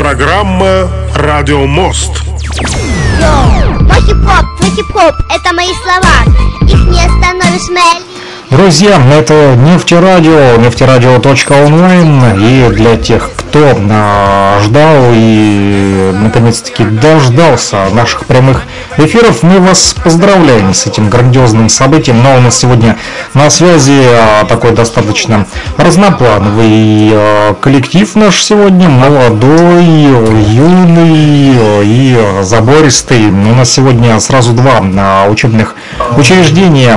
программа «Радио Мост». Йоу, твой хип-хоп, это мои слова. Их не остановишь, моя Друзья, это нефтерадио, нефтерадио.онлайн. И для тех, кто а, ждал и наконец-таки дождался наших прямых эфиров, мы вас поздравляем с этим грандиозным событием. Но у нас сегодня на связи а, такой достаточно разноплановый а, коллектив наш сегодня, молодой, юный и забористый. У нас сегодня сразу два учебных учреждения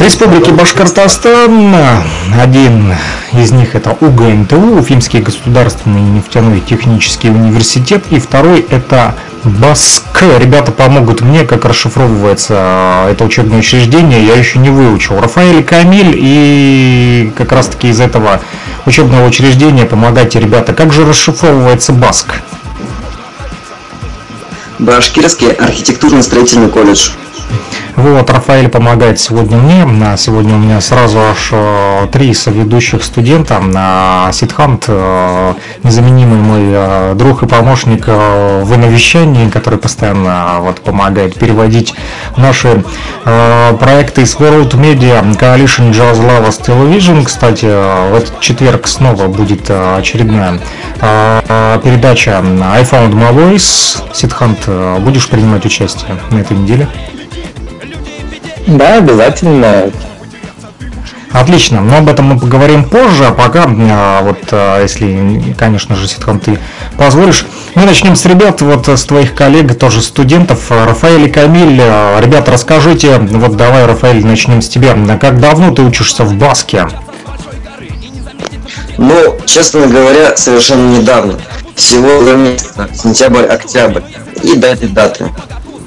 Республики Башкортостан. Один из них это УГНТУ, Уфимский государственный нефтяной технический университет, и второй это БАСК. Ребята помогут мне, как расшифровывается это учебное учреждение, я еще не выучил. Рафаэль Камиль и как раз таки из этого учебного учреждения помогайте, ребята. Как же расшифровывается БАСК? Башкирский архитектурно-строительный колледж. Вот, Рафаэль помогает сегодня мне. Сегодня у меня сразу аж э, три соведущих студента. Сидхант, э, незаменимый мой э, друг и помощник в навещании, который постоянно вот, помогает переводить наши проекты из World Media Coalition Jazz Lovers Television. Кстати, в этот четверг снова будет очередная передача I Found My Voice. Сидхант, будешь принимать участие на этой неделе? Да, обязательно. Отлично, но об этом мы поговорим позже, а пока, а, вот, а, если, конечно же, Ситхан, ты позволишь, мы начнем с ребят, вот с твоих коллег, тоже студентов, Рафаэль и Камиль. А, ребята, расскажите, вот давай, Рафаэль, начнем с тебя. Как давно ты учишься в Баске? Ну, честно говоря, совершенно недавно. Всего два месяца, сентябрь-октябрь. И даты даты.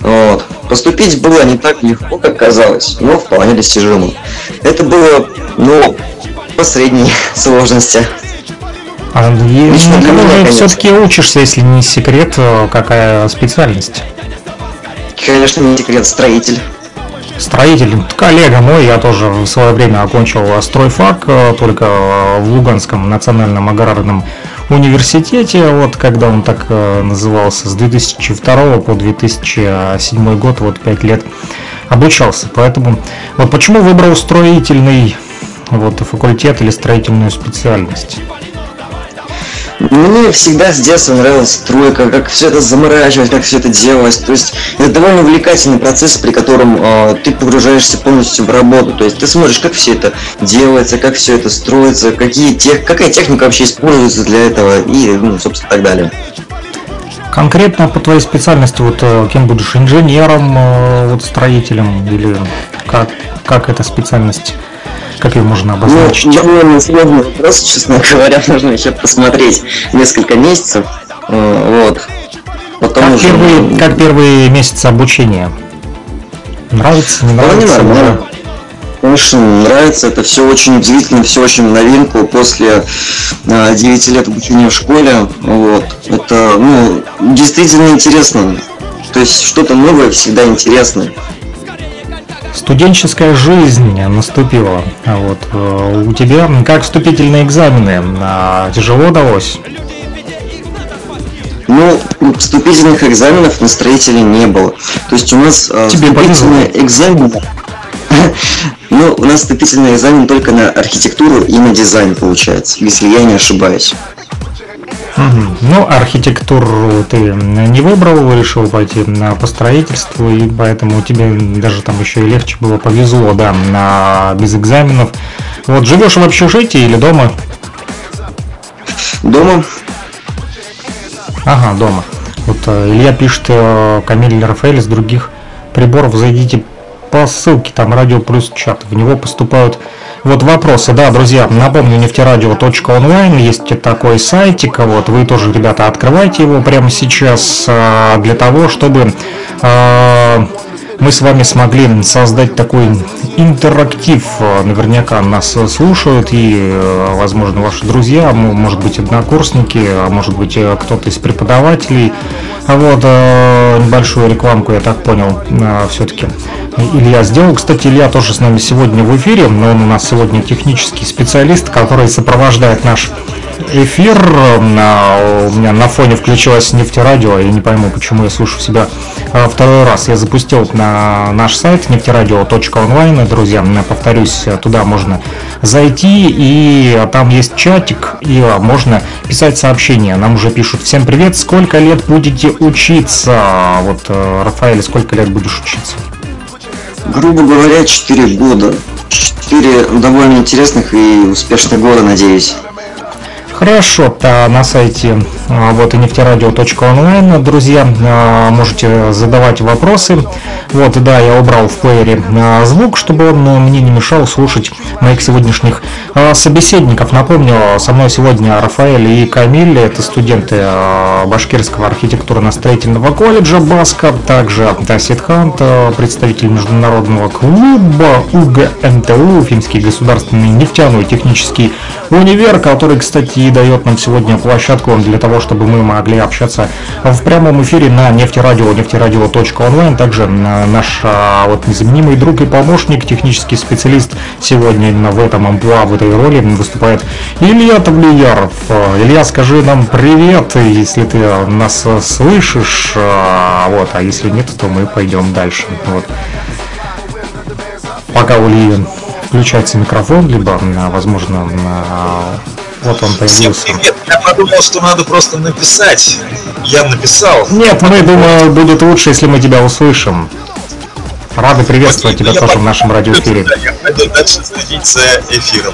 Вот. Поступить было не так легко, как казалось, но вполне достижимо. Это было, ну, по средней сложности. А Лично для меня, все-таки учишься, если не секрет, э, какая специальность? Конечно, не секрет, строитель. Строитель, коллега мой, я тоже в свое время окончил стройфак, э, только в Луганском национальном аграрном университете, вот когда он так э, назывался, с 2002 по 2007 год, вот 5 лет обучался. Поэтому вот почему выбрал строительный вот, факультет или строительную специальность? Мне всегда с детства нравилась стройка, как все это заморачивать, как все это делалось. То есть это довольно увлекательный процесс, при котором э, ты погружаешься полностью в работу. То есть ты смотришь, как все это делается, как все это строится, какие тех, какая техника вообще используется для этого и, ну, собственно, так далее. Конкретно по твоей специальности, вот э, кем будешь инженером, э, вот строителем или как, как эта специальность как ее можно обозначить? Ну, довольно сложный вопрос, честно говоря, нужно еще посмотреть несколько месяцев. Э, вот. Потом как, уже... первые, как первые месяцы обучения? Нравится, не нравится? Ну, не Конечно, нравится, это все очень удивительно, все очень новинку после э, 9 лет обучения в школе. Вот. Это ну, действительно интересно. То есть что-то новое всегда интересно студенческая жизнь наступила. А вот э, у тебя как вступительные экзамены? А, тяжело удалось? Ну, вступительных экзаменов на строителей не было. То есть у нас э, Тебе вступительные экзамены... Ну, у нас вступительный экзамен только на архитектуру и на дизайн получается, если я не ошибаюсь. Ну, архитектуру ты не выбрал, решил пойти на построительство, и поэтому тебе даже там еще и легче было, повезло, да, на, без экзаменов. Вот, живешь в общежитии или дома? Дома. Ага, дома. Вот э, Илья пишет, э, Камиль Рафаэль с других приборов, зайдите по ссылке, там радио плюс чат, в него поступают вот вопросы, да, друзья, напомню, нефтерадио.онлайн, есть такой сайтик, вот, вы тоже, ребята, открывайте его прямо сейчас а, для того, чтобы а, мы с вами смогли создать такой интерактив. Наверняка нас слушают и, возможно, ваши друзья, может быть, однокурсники, а может быть, кто-то из преподавателей. Вот, э, небольшую рекламку, я так понял, э, все-таки Илья сделал. Кстати, Илья тоже с нами сегодня в эфире, но он у нас сегодня технический специалист, который сопровождает наш эфир. На, у меня на фоне включилось нефтерадио. Я не пойму, почему я слышу себя а, второй раз. Я запустил на наш сайт нефтерадио.онлайн. Друзья, повторюсь, туда можно зайти, и там есть чатик, и можно писать сообщения. Нам уже пишут «Всем привет, сколько лет будете учиться?» Вот, э, Рафаэль, сколько лет будешь учиться? Грубо говоря, 4 года. 4 довольно интересных и успешных года, надеюсь. Хорошо, на сайте а, вот нефтерадио.онлайн, друзья, а, можете задавать вопросы. Вот, да, я убрал в плеере звук, чтобы он мне не мешал слушать моих сегодняшних собеседников. Напомню, со мной сегодня Рафаэль и Камиль, это студенты Башкирского архитектурно-строительного колледжа Баска, также Сидхант, представитель международного клуба УГНТУ, Уфимский государственный нефтяной технический универ, который, кстати, дает нам сегодня площадку для того, чтобы мы могли общаться в прямом эфире на нефтерадио, нефтерадио.онлайн. Также наш а, вот незаменимый друг и помощник, технический специалист сегодня именно в этом амплуа, в этой роли выступает Илья Тавлияров. Илья, скажи нам привет, если ты нас слышишь, а, вот, а если нет, то мы пойдем дальше. Вот. Пока у Ильи включается микрофон, либо, возможно, вот он появился. Всем привет. Я подумал, что надо просто написать. Я написал. Нет, мы, думаю, будет лучше, если мы тебя услышим. Рады приветствовать тебя тоже в нашем радиоэфире. Я пойду дальше следить за эфиром.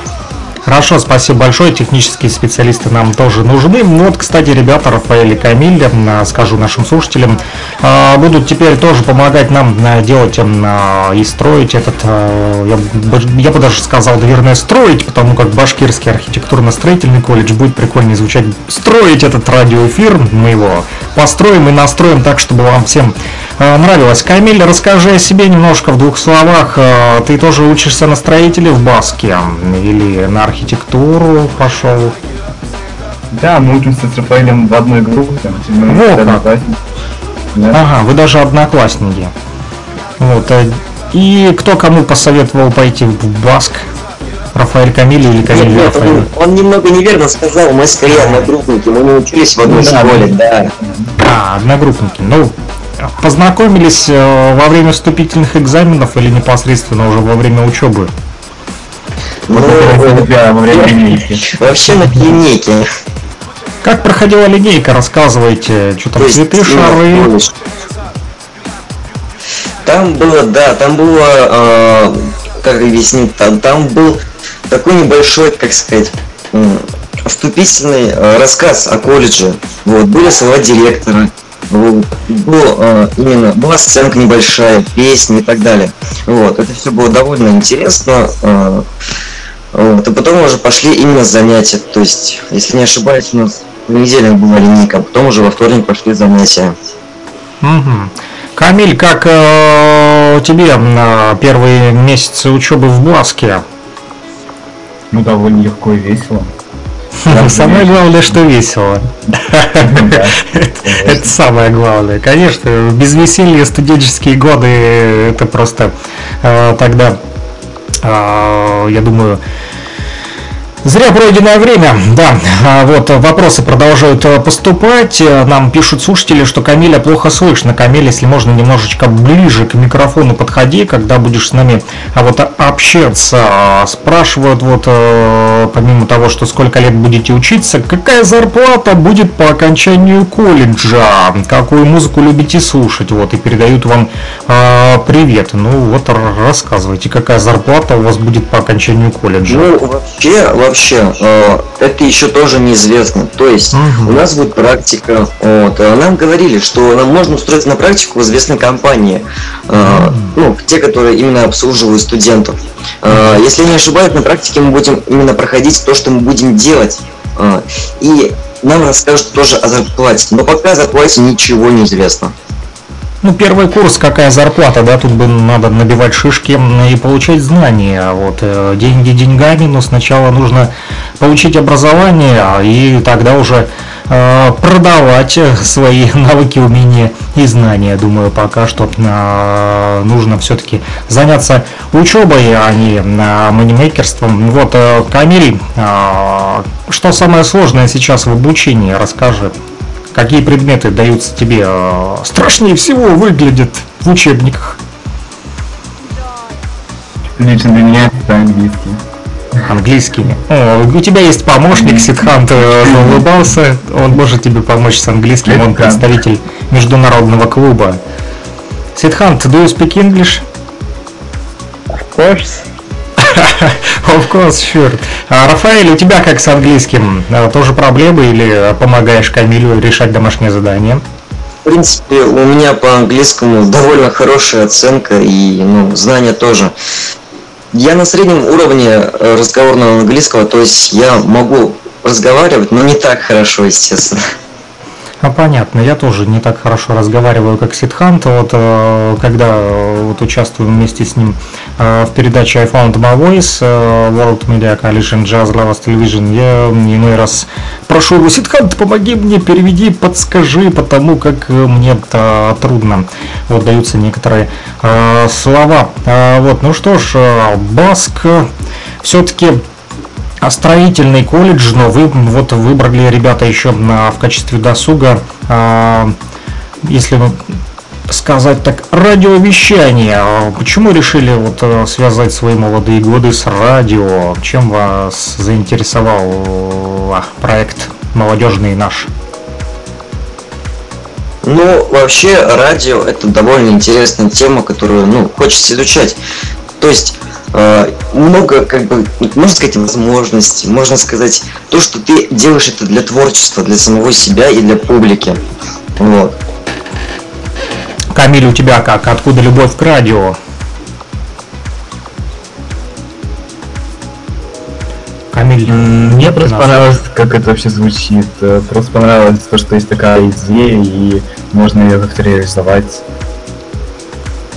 Хорошо, спасибо большое. Технические специалисты нам тоже нужны. Ну вот, кстати, ребята Рафаэль и Камиль, скажу нашим слушателям, а, будут теперь тоже помогать нам а, делать а, и строить этот, я, бы даже сказал, наверное, строить, потому как Башкирский архитектурно-строительный колледж будет прикольнее звучать. Строить этот радиоэфир, мы его построим и настроим так, чтобы вам всем нравилось. Камиль, расскажи о себе немножко в двух словах. Ты тоже учишься на строителе в Баске или на архитектуру пошел. Да, мы учимся с Рафаэлем в одной группе. Мы вот как. Да. Ага, вы даже одноклассники. Вот. Э, и кто кому посоветовал пойти в Баск? Рафаэль Камиль или Камиль нет, нет, Он, он немного неверно сказал, мы скорее одногруппники, мы не учились в одной да, школе, да. А, одногруппники. Ну, познакомились э, во время вступительных экзаменов или непосредственно уже во время учебы? Ну, Вообще на линейке. Как проходила линейка, рассказывайте, что там цветы, шары. Там было, да, там было, э, как объяснить, там, там был такой небольшой, как сказать, вступительный э, рассказ о колледже. Вот, были слова директора, вот, был, э, именно, была сценка небольшая, песни и так далее. Вот, это все было довольно интересно. Э, вот, и потом уже пошли именно занятия. То есть, если не ошибаюсь, у нас в понедельник была линейка, а потом уже во вторник пошли занятия. Угу. Камиль, как э, тебе э, первые месяцы учебы в Бласке? Ну, довольно легко и весело. Самое главное, что весело. Это самое главное. Конечно, без веселья студенческие годы это просто э, тогда, э, я думаю, Зря пройденное время, да, а вот вопросы продолжают э, поступать, нам пишут слушатели, что Камиля плохо слышно, Камиль, если можно немножечко ближе к микрофону подходи, когда будешь с нами а вот общаться, спрашивают вот э, помимо того, что сколько лет будете учиться, какая зарплата будет по окончанию колледжа, какую музыку любите слушать, вот, и передают вам э, привет, ну вот рассказывайте, какая зарплата у вас будет по окончанию колледжа. Ну, вообще, вообще вообще, э, это еще тоже неизвестно. То есть угу. у нас будет практика. Вот, э, нам говорили, что нам можно устроиться на практику в известной компании. Э, ну, те, которые именно обслуживают студентов. Э, если я не ошибаюсь, на практике мы будем именно проходить то, что мы будем делать. Э, и нам расскажут тоже о зарплате. Но пока о зарплате ничего не известно. Ну, первый курс, какая зарплата, да, тут бы надо набивать шишки и получать знания. Вот э, деньги деньгами, но сначала нужно получить образование, и тогда уже э, продавать свои навыки, умения и знания. Думаю, пока что э, нужно все-таки заняться учебой, а не э, манимейкерством. Вот, э, Камиль, э, что самое сложное сейчас в обучении? Расскажи. Какие предметы даются тебе э, страшнее всего выглядят в учебниках? Лично для меня это английский. Английский. О, у тебя есть помощник, Сидхант э, улыбался, он может тебе помочь с английским, он представитель международного клуба. Сидхант, do you speak English? Of course. Of course, sure. А, Рафаэль, у тебя как с английским? А, Тоже проблемы или помогаешь Камилю решать домашнее задание? В принципе, у меня по английскому довольно хорошая оценка и ну, знания тоже. Я на среднем уровне э, разговорного английского, то есть я могу разговаривать, но не так хорошо, естественно. А понятно, я тоже не так хорошо разговариваю, как Сидхант. Вот э, когда э, вот участвую вместе с ним э, в передаче I Found My Voice, World Media Coalition Jazz Lovers Television, я иной раз прошу его, Сидхант, помоги мне, переведи, подскажи, потому как мне это трудно. Вот даются некоторые слова. Вот, ну что ж, Баск все-таки строительный колледж, но вы вот выбрали ребята еще на, в качестве досуга, а, если сказать так, радиовещание. Почему решили вот э, связать свои молодые годы с радио? Чем вас заинтересовал а, проект молодежный наш? Ну, вообще, радио это довольно интересная тема, которую, ну, хочется изучать. То есть, э, много, как бы, можно сказать, возможностей, можно сказать, то, что ты делаешь это для творчества, для самого себя и для публики. Вот. Камиль, у тебя как? Откуда любовь к радио? Камиль, Мне просто понравилось, как это вообще звучит. Э, Просто понравилось то, что есть такая идея, и можно ее как-то реализовать.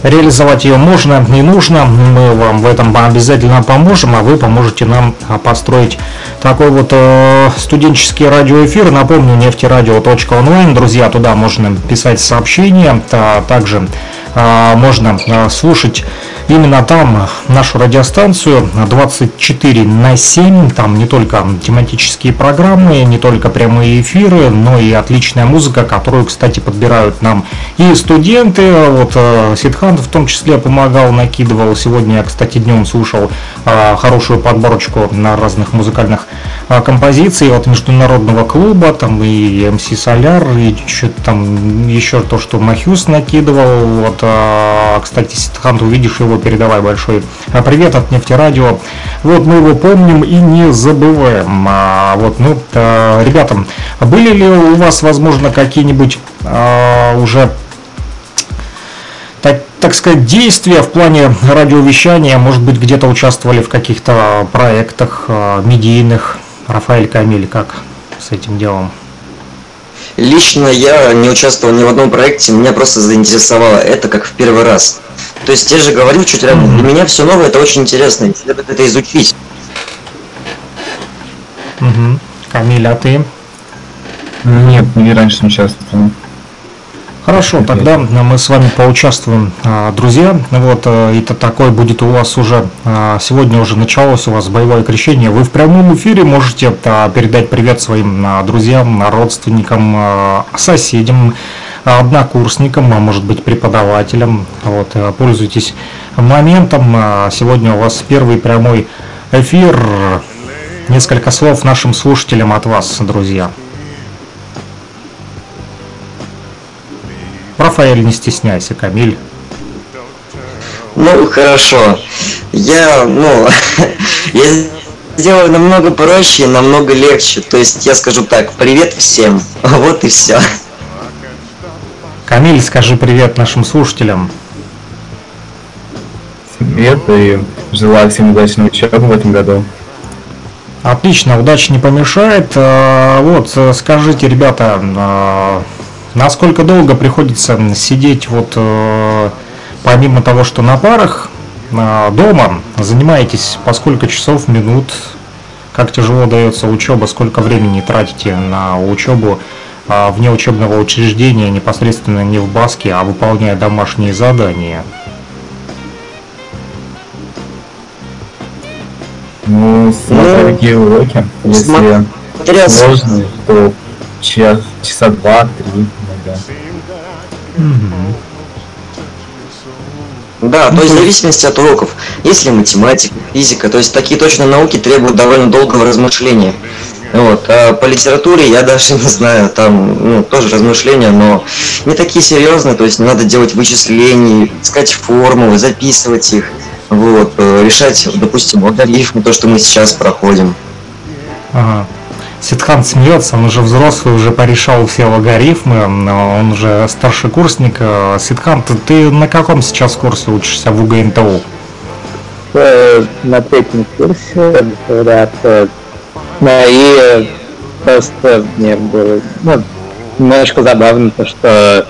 Реализовать ее можно и нужно, мы вам в этом обязательно поможем, а вы поможете нам а, построить такой вот э, студенческий радиоэфир. Напомню, нефтерадио.онлайн, друзья, туда можно писать сообщения, а также можно а, слушать именно там нашу радиостанцию 24 на 7, там не только тематические программы, не только прямые эфиры, но и отличная музыка, которую, кстати, подбирают нам и студенты, вот э, Сидхан в том числе помогал, накидывал, сегодня я, кстати, днем слушал а, хорошую подборочку на разных музыкальных а, композиций от международного клуба, там и МС Соляр, и что-то там еще то, что Махюс накидывал, вот, а, кстати, Сидхан, увидишь его, передавай большой а, привет от Нефтерадио, вот мы его помним и не забываем, А, вот, ну, а, ребята, были ли у вас, возможно, какие-нибудь а, уже так, сказать, действия в плане радиовещания, может быть, где-то участвовали в каких-то проектах э, медийных. Рафаэль Камиль, как с этим делом? Лично я не участвовал ни в одном проекте, меня просто заинтересовало это как в первый раз. То есть я же говорил чуть ранее, для меня все новое, это очень интересно, и следует это изучить. Мгм. Камиль, а ты? Нет, не раньше не участвовал. Хорошо, тогда мы с вами поучаствуем, а, друзья. Вот э, это такое будет у вас уже а, сегодня уже началось у вас боевое крещение. Вы в прямом эфире можете а, передать привет своим друзьям, родственникам, соседям, однокурсникам, а может быть преподавателям. Вот э, пользуйтесь моментом. Сегодня у вас первый прямой эфир. Несколько слов нашим слушателям от вас, друзья. Рафаэль, не стесняйся, Камиль. Ну, хорошо. Я, ну, я сделаю намного проще и намного легче. То есть я скажу так, привет всем. Вот и все. Камиль, скажи привет нашим слушателям. Привет и желаю всем удачной учебы в этом году. Отлично, удачи не помешает. Э, Вот, э, скажите, ребята, э, насколько долго приходится сидеть вот э, помимо того, что на парах, э, дома, занимаетесь по сколько часов, минут, как тяжело дается учеба, сколько времени тратите на учебу а, вне учебного учреждения, непосредственно не в Баске, а выполняя домашние задания? Ну, смотря Ну, какие уроки. Если сложные, то час, часа два-три иногда. Да, то есть в зависимости от уроков. Если математика, физика, то есть такие точно науки требуют довольно долгого размышления. Вот. А по литературе я даже не знаю, там ну, тоже размышления, но не такие серьезные, то есть не надо делать вычисления, искать формулы, записывать их, вот, э, решать, допустим, логарифмы, то, что мы сейчас проходим. Ага. Ситхан смеется, он уже взрослый, уже порешал все логарифмы, он уже старший курсник. Э, Ситхан, ты, на каком сейчас курсе учишься в УГНТУ? э, на третьем курсе, э, ну и просто мне было ну, немножко забавно то, что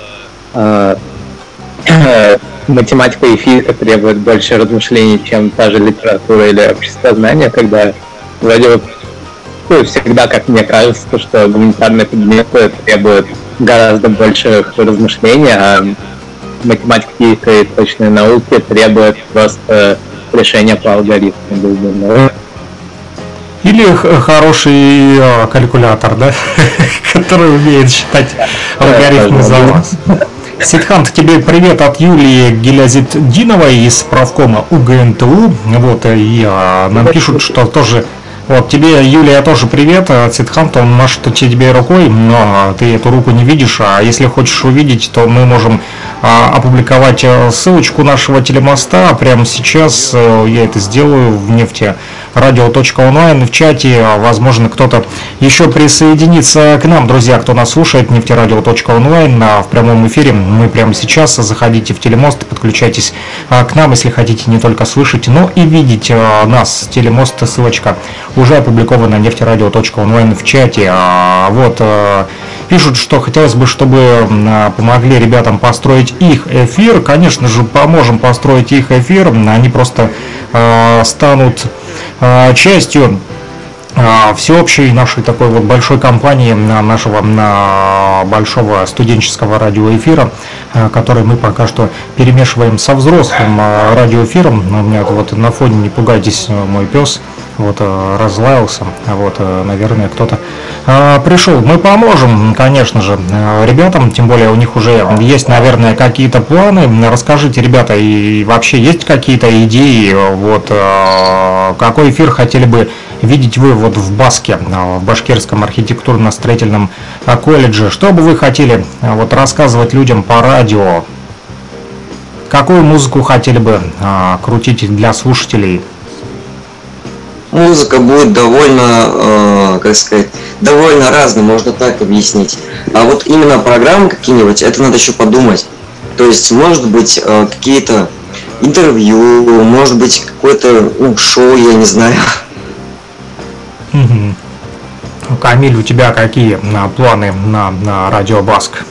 э, математика и физика требуют больше размышлений, чем та же литература или обществознание, когда вроде вот ну, всегда, как мне кажется, то, что гуманитарные предметы требуют гораздо больших размышлений, а математика, и точные науки требуют просто решения по алгоритму. Или хороший э, калькулятор, да? Который умеет считать алгоритмы за вас. Ситхан, тебе привет от Юлии Гелязитдиновой из правкома УГНТУ. Вот, и э, нам пишут, что тоже вот тебе, Юлия, тоже привет. От Ситханта он машет тебе рукой, но ты эту руку не видишь. А если хочешь увидеть, то мы можем а, опубликовать э, ссылочку нашего телемоста прямо сейчас. Э, Я это сделаю в нефти радио.онлайн в чате. Возможно, кто-то еще присоединится к нам, друзья, кто нас слушает, нефтерадио.онлайн а, в прямом эфире. Мы прямо сейчас заходите в телемост, подключайтесь а, к нам, если хотите не только слышать, но и видеть а, нас. Телемост, ссылочка уже опубликована на нефтерадио.онлайн в чате. А, Вот, а, пишут, что хотелось бы, чтобы помогли ребятам построить их эфир. Конечно же, поможем построить их эфир. Они просто а, станут а, частью а, всеобщей нашей такой вот большой компании на нашего на большого студенческого радиоэфира, а, который мы пока что перемешиваем со взрослым а, радиоэфиром. У меня вот на фоне не пугайтесь, мой пес вот э, разлаялся, а вот, э, наверное, кто-то а, пришел. Мы поможем, конечно же, э, ребятам, тем более у них уже есть, наверное, какие-то планы. Расскажите, ребята, и вообще есть какие-то идеи, вот какой эфир хотели бы видеть вы вот в Баске, в Башкирском архитектурно-строительном колледже? Что бы вы хотели вот рассказывать людям по радио? Какую музыку хотели бы э, крутить для слушателей? Музыка будет довольно, э, как сказать, довольно разной, можно так объяснить. А вот именно программы какие-нибудь, это надо еще подумать. То есть, может быть, э, какие-то интервью, может быть, какое-то ну, шоу, я не знаю. Мгм. Камиль, у тебя какие а, планы на, на радио Баск?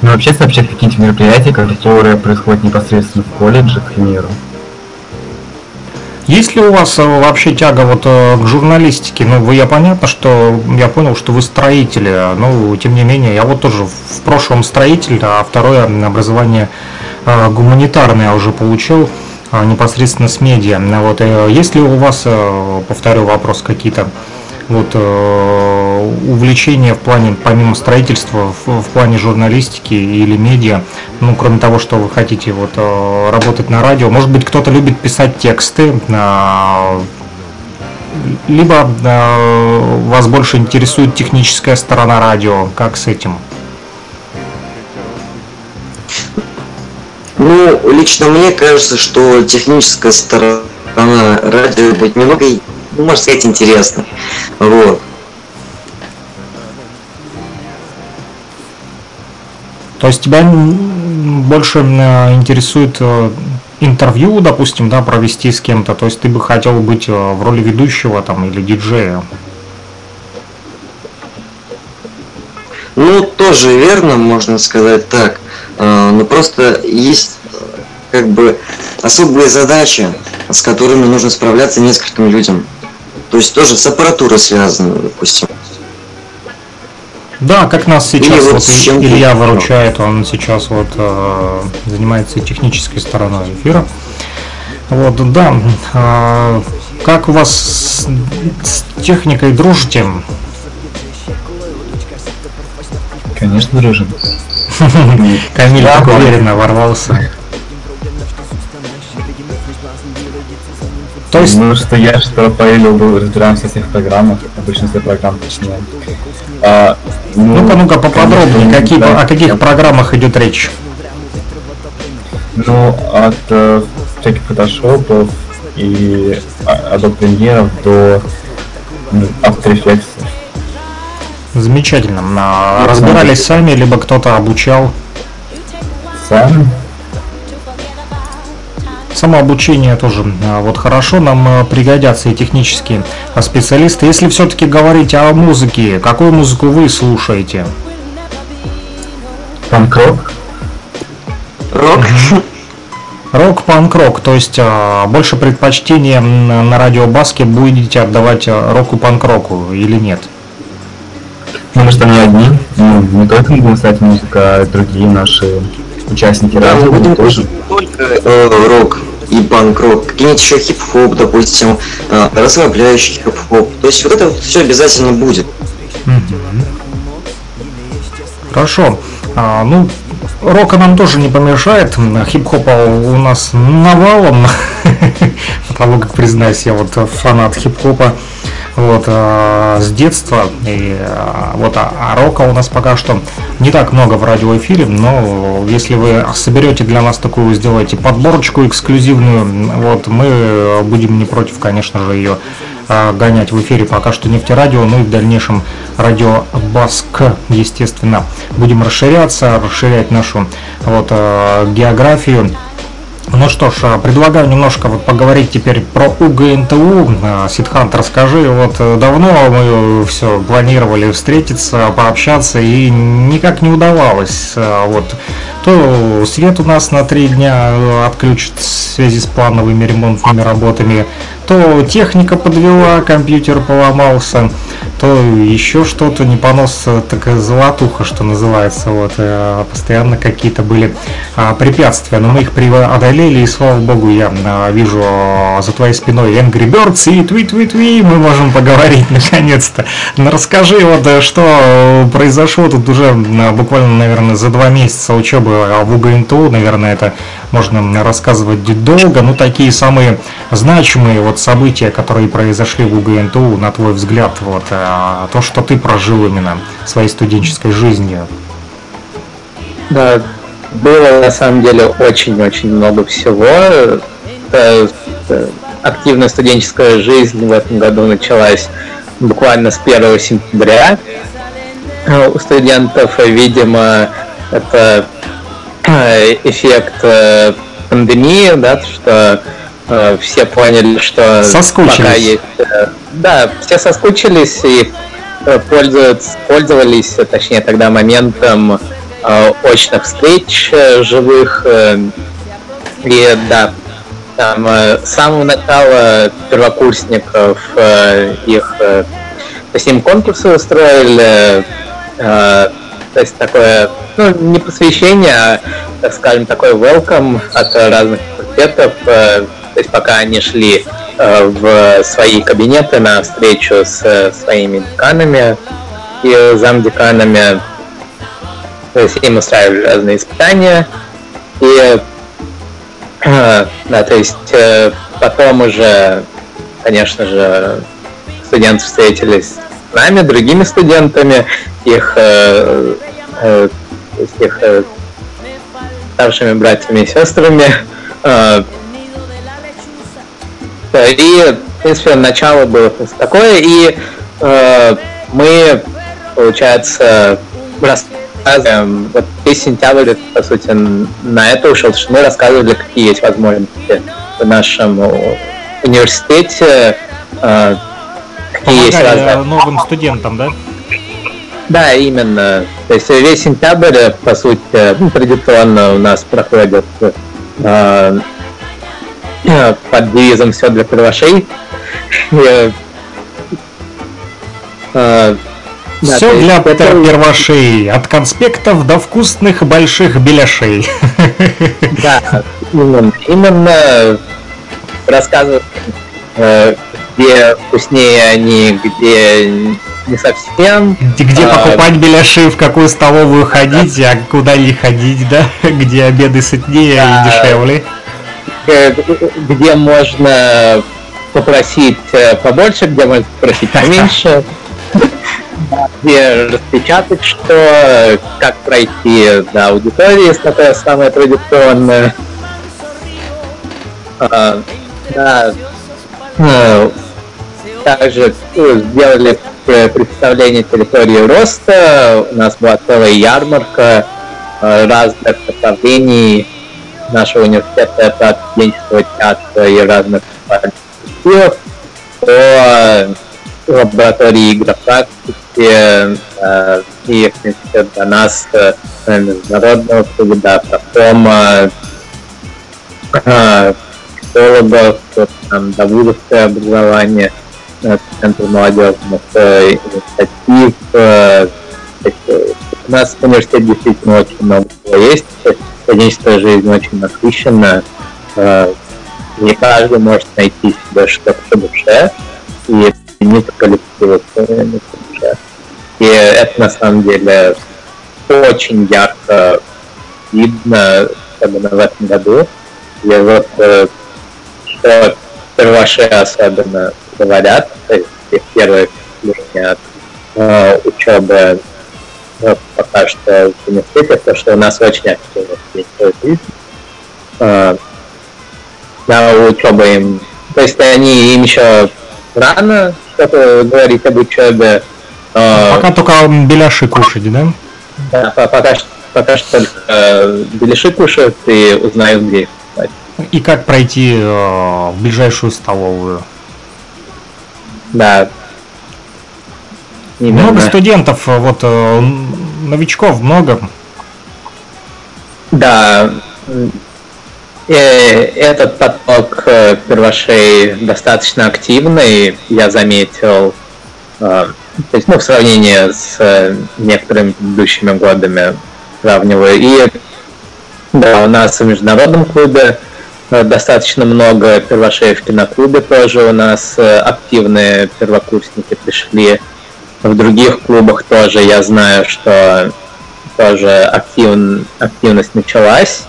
Ну, вообще сообщать какие-то мероприятия, которые происходят непосредственно в колледже, к примеру. Есть ли у вас э, вообще тяга вот э, к журналистике? Ну, вы, я понятно, что я понял, что вы строители, но тем не менее, я вот тоже в прошлом строитель, а второе образование э, гуманитарное уже получил э, непосредственно с медиа. Вот, есть ли у вас, повторю вопрос, какие-то вот э, увлечения в плане, помимо строительства, в, в плане журналистики или медиа, ну, кроме того, что вы хотите вот э, работать на радио, может быть, кто-то любит писать тексты, э, либо вас больше интересует техническая сторона радио, как с этим? Ну, лично мне кажется, что техническая сторона радио будет немного, ну, можно сказать, интересно. Вот. То есть тебя больше э, интересует э, интервью, допустим, да, провести с кем-то, то есть ты бы хотел быть э, в роли ведущего там или диджея. Ну, тоже верно, можно сказать так. А, Но просто есть э, как бы особые задачи, с которыми нужно справляться нескольким людям. То есть тоже с аппаратурой связано, допустим. Да, как нас сейчас Или вот вот Илья выручает, он сейчас вот э, занимается технической стороной эфира. Вот, да. э, как у вас с, с техникой дружите? Конечно, дружим. Камиль так уверенно ворвался. То есть, Ну, что я, что Павел был, разбираемся во всех программах, в большинстве программ, точнее. А, ну, ну-ка, ну-ка, поподробнее, конечно, какие, да. о каких программах идет речь? Ну, от э, всяких фотошопов и а- Adobe Premiere до After Effects. Замечательно. А, Разбирались сами, либо кто-то обучал? Сам Самообучение тоже а, вот хорошо, нам а, пригодятся и технические а, специалисты. Если все-таки говорить о музыке, какую музыку вы слушаете? панк-рок. Рок? Рок, панк-рок, то есть больше предпочтение на радиобаске будете отдавать року, панк-року или нет? Ну, мы что не одни. Ну, не только ставить музыку, а другие наши участники Да, мы будем тоже. только э, рок и панк-рок, какие-нибудь еще хип-хоп, допустим, э, расслабляющий хип-хоп. То есть вот это все обязательно будет. Хорошо. А, ну, рока нам тоже не помешает. Хип-хопа у нас навалом. Потому как, признаюсь, я вот фанат хип-хопа. Вот, а, с детства. И, а, вот, а, а рока у нас пока что не так много в радиоэфире, но если вы соберете для нас такую, сделаете подборочку эксклюзивную, вот, мы будем не против, конечно же, ее а, гонять в эфире пока что нефтерадио, ну и в дальнейшем радио Баск, естественно. Будем расширяться, расширять нашу вот, географию. Ну что ж, а, предлагаю немножко вот поговорить теперь про УГНТУ. А, Сидхант, расскажи, вот э, давно мы все планировали встретиться, пообщаться, и никак не удавалось. Вот то свет у нас на три дня э, отключат в связи с плановыми ремонтными работами, то техника подвела, компьютер поломался, то еще что-то, не понос, такая золотуха, что называется, вот, э, постоянно какие-то были а, препятствия, но мы их преодолели, и слава богу, я а, вижу а, за твоей спиной Angry Birds и твит-твит-ви, мы можем поговорить наконец-то. Ну, расскажи, вот, э, что э, произошло тут уже буквально, наверное, за два месяца учебы в УГНТУ, наверное, это можно рассказывать долго, но такие самые значимые вот события, которые произошли в УГНТУ, на твой взгляд, вот, а, то, что ты прожил именно своей студенческой жизни. Да, было на самом деле очень-очень много всего. Э, э, Активная студенческая жизнь в этом году началась буквально с 1 сентября. Э, У студентов, э, видимо, это э, эффект э, пандемии, да, что э, все поняли, что пока есть... э, Да, все соскучились и э, пользуются, пользовались, э, точнее тогда моментом э, очных встреч э, живых. э, И да, там э, с самого начала первокурсников э, их э, то есть им конкурсы устроили, э, то есть такое, ну, не посвящение, а, так скажем, такой welcome от разных факультетов, э, то есть пока они шли э, в свои кабинеты на встречу с э, своими деканами и замдеканами, то есть им устраивали разные испытания, и э, да, то есть потом уже, конечно же, студенты встретились с нами, другими студентами, их, их старшими братьями и сестрами. И, в принципе, начало было такое, и э, мы, получается, рассказываем, вот весь сентябрь, по сути, на это ушел, потому что мы рассказывали, какие есть возможности в нашем университете, э, какие есть Помогали разные новым студентам, да? да, именно. То есть весь сентябрь, э, по сути, ну, традиционно у нас проходит э, под девизом «Все для первошей». И, э, да, Все для это- первошей. От конспектов до вкусных больших беляшей. Да, именно, именно рассказывают, э, где вкуснее они, где не совсем. Где А, покупать беляши, в какую столовую ходить, а куда не ходить, да? Где обеды сытнее Да. и дешевле. Э, где можно попросить э, побольше, где можно попросить поменьше. Где распечатать что, как пройти до аудитории, самое традиционное. А, Да. Э, Также э, сделали представление территории роста. У нас была целая ярмарка разных направлений нашего университета от студенческого театра и разных коллективов по лаборатории игропрактики э, и, в принципе, до нас э, международного труда, профома, э, психологов, там, до вузовское образование, э, Центр молодежных э, инициатив. У нас в университете действительно очень много всего есть. Студенческая жизнь очень насыщенная. Э, Не каждый может найти себе что-то по душе. И не коллектива по душе. И это на самом деле очень ярко видно, особенно в этом году. И вот э, что первоши особенно говорят, то есть первые впечатления от э, учебы пока что в университете, то, что у нас очень активно студенческая жизнь. Э, на учебу им, то есть они им еще рано что-то говорить об учебе, э, Пока только беляши кушать, да? да, по- пока, что- пока что только э, беляши кушают и узнают, где их. И как пройти э, в ближайшую столовую. Да. Именно. Много студентов, э, вот э, новичков много. Да. м, э, Этот поток первошей достаточно активный, я заметил. То есть, ну, в сравнении с некоторыми предыдущими годами сравниваю. И да, у нас в международном клубе достаточно много первошей в киноклубе тоже у нас активные первокурсники пришли. В других клубах тоже я знаю, что тоже активн- активность началась.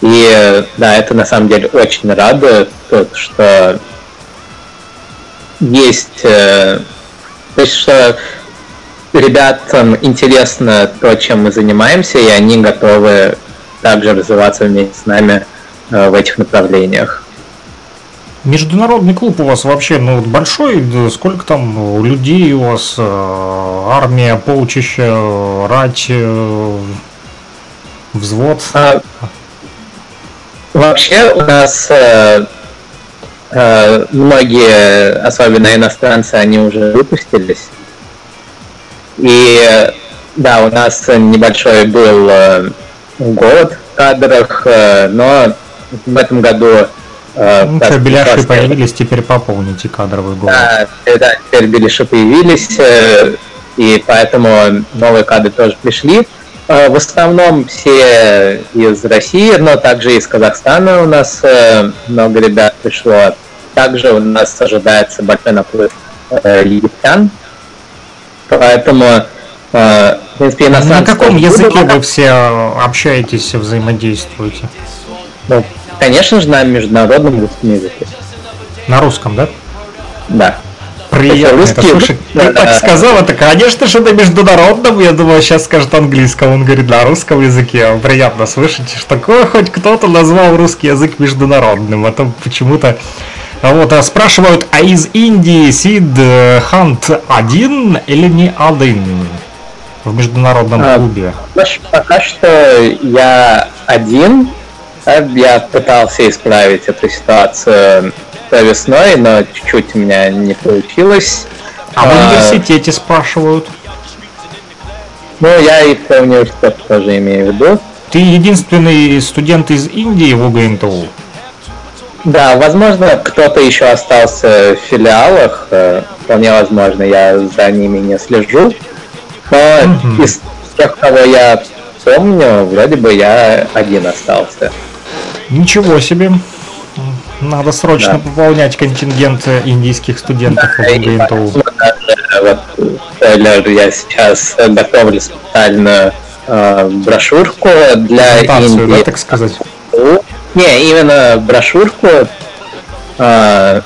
И да, это на самом деле очень радует, тот, что есть, э, то есть что ребятам интересно то, чем мы занимаемся, и они готовы также развиваться вместе с нами э, в этих направлениях. Международный клуб у вас вообще ну, большой, сколько там людей у вас, э, армия, полчища, э, рать, э, взвод. А, Вообще у нас э, э, многие, особенно иностранцы, они уже выпустились. И да, у нас небольшой был э, голод в кадрах, но в этом году Ну как что, беляши просто- появились, теперь пополните кадровый голод. да, э, да, теперь беляши появились, э, и поэтому новые кадры тоже пришли. Э, В основном все из России, но также из Казахстана у нас э, много ребят пришло. Также у нас ожидается большой наплыв э, египтян. Поэтому, э, в принципе, На каком языке вы все общаетесь, взаимодействуете? Ну, конечно же, на международном русском языке. На русском, да? Да. Приятно Русский это язык, слышать. Ты так сказал, это, конечно же, на международном. Я думал, сейчас скажет английском. Он говорит на русском языке. Приятно слышать, что такое хоть кто-то назвал русский язык международным. А то почему-то а вот а спрашивают, а из Индии Сид э, Хант один или не один в международном А, клубе? Пока что я один. А Я пытался исправить эту ситуацию той весной, но чуть-чуть у меня не получилось. А в А, университете спрашивают. Ну, я и про университет тоже имею в виду. Ты единственный студент из Индии в УГНТУ? Да, возможно, кто-то еще остался в филиалах, э, вполне возможно, я за ними не слежу. Но из тех, кого я помню, вроде бы я один остался. Ничего себе. Надо срочно Да. пополнять контингент индийских студентов в УГНТУ. Вот, я сейчас готовлю специальную э, брошюрку для Презентацию, Индии. да, так сказать? Не, именно брошюрку, э, то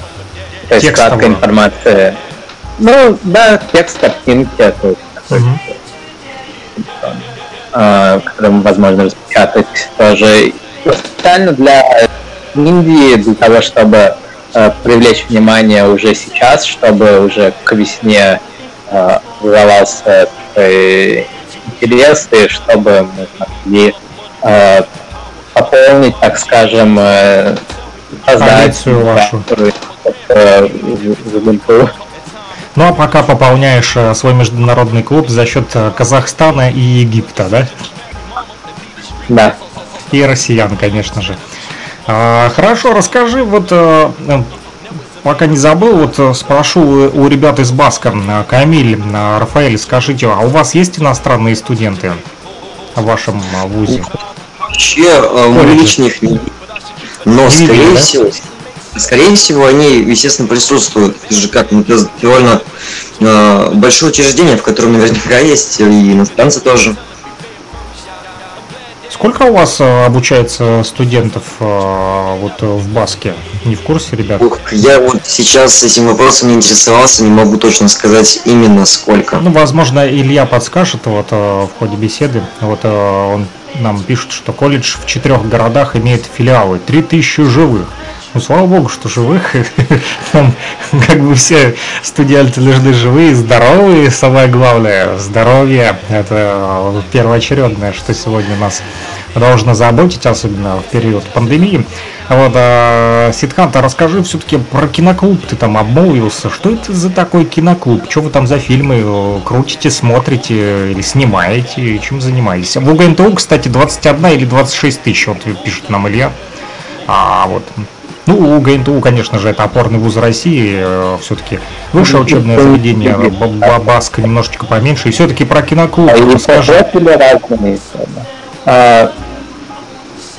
есть Текстовую. краткая информация. Ну, да, текст, картинки, то есть, Мгм. э, возможно распечатать тоже. Специально для Индии, для того, чтобы э, привлечь внимание уже сейчас, чтобы уже к весне э, вызывался такой интерес, и чтобы мы могли э, пополнить, так скажем, э, Коллекцию вашу. э, в Ubuntu. Ну а пока пополняешь э, свой международный клуб за счет э, Казахстана и Египта, да? Да. И россиян, конечно же. А, Хорошо, расскажи, вот э, пока не забыл, вот э, спрошу у у ребят из Баска, э, Камиль, Рафаэль, скажите, а у вас есть иностранные студенты в вашем вузе? Вообще, э, мы Колледжи. лично их не видим. Но, Не скорее да? всего, скорее всего, они, естественно, присутствуют. Это же как, ну, довольно э, большое учреждение, в котором наверняка есть и иностранцы тоже. Сколько у вас э, обучается студентов э, вот э, в Баске? Не в курсе, ребят? Ух, я вот сейчас этим вопросом не интересовался, не могу точно сказать именно сколько. Ну, возможно, Илья подскажет вот в ходе беседы. Вот он нам пишет, что колледж в четырех городах имеет филиалы, 3000 живых. Ну, слава богу, что живых. Там как бы все студенты должны живые, здоровые, самое главное, здоровье. Это первоочередное, что сегодня нас должно заботить, особенно в период пандемии. Вот, а, Сидханта, расскажи все-таки про киноклуб. Ты там обмолвился. Что это за такой киноклуб? Что вы там за фильмы э, крутите, смотрите или снимаете? Чем занимаетесь? В УГНТУ, кстати, 21 или 26 тысяч, вот пишет нам Илья. А вот ну, у ГНТУ, конечно же, это опорный вуз России, все-таки высшее учебное заведение, Б- Бабаска немножечко поменьше, и все-таки про киноклуб А расскажи. профили разные. А,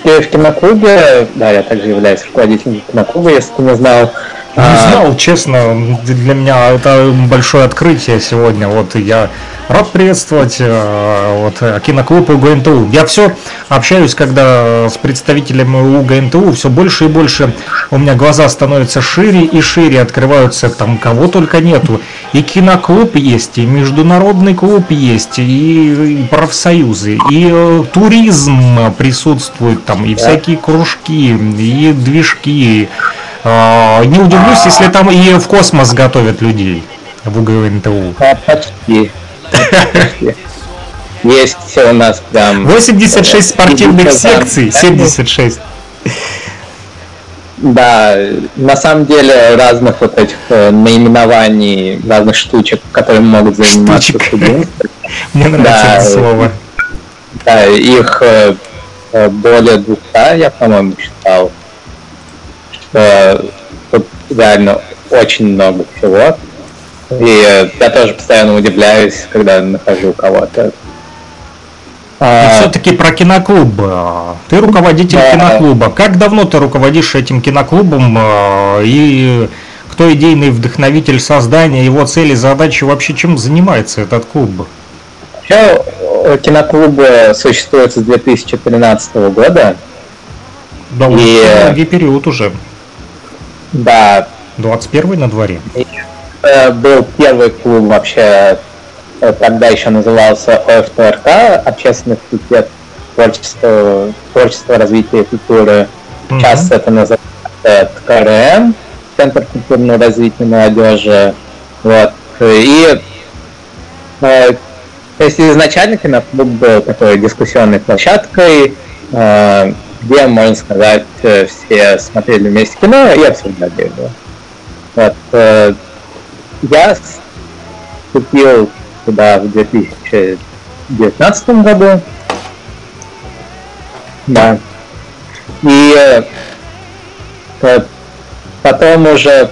в киноклубе, да, я также являюсь руководителем киноклуба, если ты не знал. Не А, знал, честно, для меня это большое открытие сегодня. Вот я рад приветствовать э, вот, киноклуб УГНТУ. Я все общаюсь, когда с представителями УГНТУ, все больше и больше у меня глаза становятся шире и шире, открываются там кого только нету. И киноклуб есть, и международный клуб есть, и, и профсоюзы, и э, туризм присутствует там, и всякие кружки, и движки. А, Не удивлюсь, если там и в космос готовят людей в УГНТУ. а, почти. Есть у нас прям... 86 спортивных Там- секций, 76. Да, на самом деле разных вот этих э, наименований, разных штучек, которыми могут заниматься студенты. Мне нравится Да, это слово. Да, их э, э, более 200, я, по-моему, считал. Что тут реально очень много всего. И э, я тоже постоянно удивляюсь, когда нахожу кого-то. И А, все-таки про киноклуб. а, Ты руководитель Да. киноклуба. Как давно ты руководишь этим киноклубом? а, И кто идейный вдохновитель создания, его цели, задачи, вообще чем занимается этот клуб? Вообще, э, киноклуб э, существует с 2013 года. Довольно И, э, долгий период уже. Да, 21 на дворе. э, был первый клуб вообще, э, тогда еще назывался ОФТРК, Общественный факультет творчества, творчества развития и культуры. Сейчас Мгм. это называется КРМ, Центр культурного развития молодежи. Вот. И э, то есть изначально киноклуб был такой дискуссионной площадкой, э, где, можно сказать, э, все смотрели вместе кино и обсуждали его. Вот, э, я вступил туда в 2019 году. Да. И э, потом уже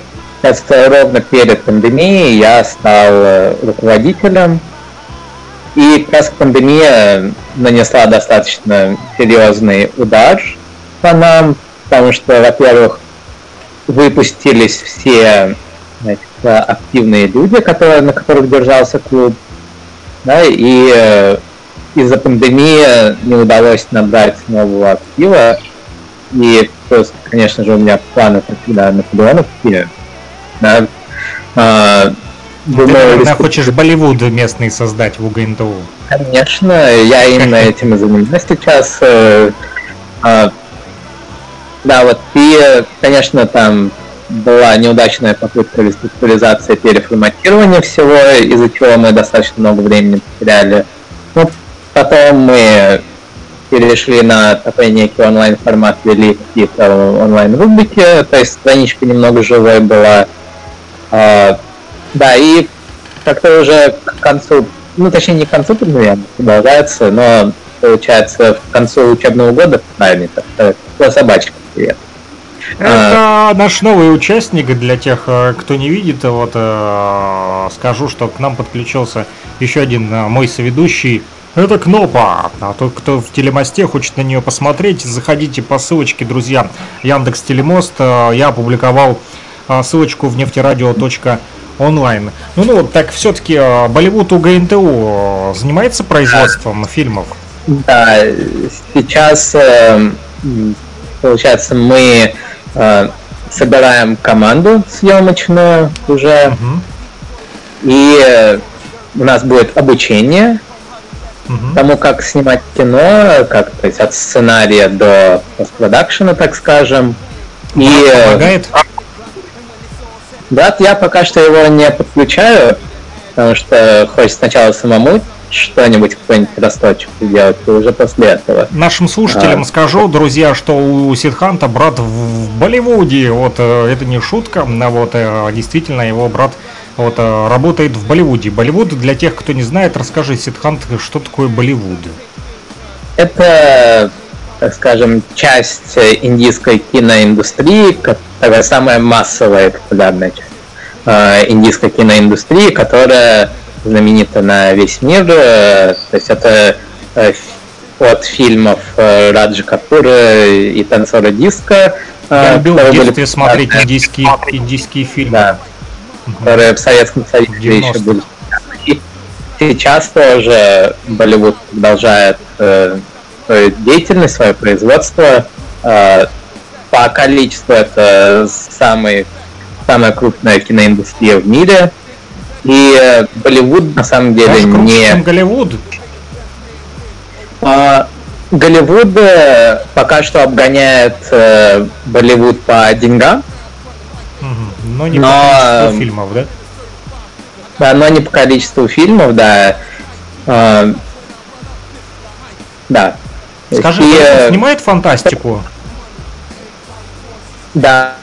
ровно перед пандемией я стал руководителем, и как раз пандемия нанесла достаточно серьезный удар по нам, потому что, во-первых, выпустились все значит, активные люди, которые, на которых держался клуб, да, и э, из-за пандемии не удалось набрать нового актива, и просто, конечно же, у меня планы на Наполеонов да, а, Думаю, Ты, наверное, республика... хочешь Болливуд местный создать в УГНТУ? Конечно, я именно этим и занимаюсь сейчас. Э, а, да, вот и, конечно, там была неудачная попытка реструктуризации переформатирования всего, из-за чего мы достаточно много времени потеряли. Ну, потом мы перешли на такой некий онлайн-формат, вели какие-то онлайн-рубрики, то есть страничка немного живой была. А, да, и как-то уже к концу, ну точнее не к концу наверное, продолжается, но получается в концу учебного года, правильно, так сказать, собачка, привет. Это а, наш новый участник для тех, э, кто не видит. Вот э, скажу, что к нам подключился еще один э, мой соведущий. Это Кнопа. А тот, кто в телемосте хочет на нее посмотреть, заходите по ссылочке, друзья. Яндекс Телемост. Я опубликовал ссылочку в нефтерадио.ру онлайн. Ну, ну, вот так все-таки э, Болливуд у ГНТУ э, занимается производством да. фильмов? Да, сейчас, э, получается, мы собираем команду съемочную уже, угу. и у нас будет обучение угу. тому, как снимать кино, как то есть от сценария до постпродакшена, так скажем. И помогает? Да, я пока что его не подключаю, потому что хочется сначала самому что-нибудь, какой-нибудь росточек сделать, и уже после этого. Нашим слушателям а. скажу, друзья, что у Сидханта брат в Болливуде, вот э, это не шутка, а вот э, действительно его брат вот э, работает в Болливуде. Болливуд, для тех, кто не знает, расскажи, Сидхант, что такое Болливуд? Это, так скажем, часть индийской киноиндустрии, такая самая массовая и популярная часть э, индийской киноиндустрии, которая знаменита на весь мир. Э, то есть это э, от фильмов Раджи Капура и танцора диска. Я любил в детстве были... смотреть индийские, индийские фильмы. Да, которые в Советском Союзе еще были. И сейчас тоже Болливуд продолжает э, деятельность, свое производство. Э, по количеству это самый, самая крупная киноиндустрия в мире. И э, Болливуд на самом деле Даже не... Чем Голливуд? А, Голливуд э, пока что обгоняет э, Болливуд по деньгам. Но не но... по количеству фильмов, да? Да, но не по количеству фильмов, да. А, да. Скажи, и, снимает фантастику? Да.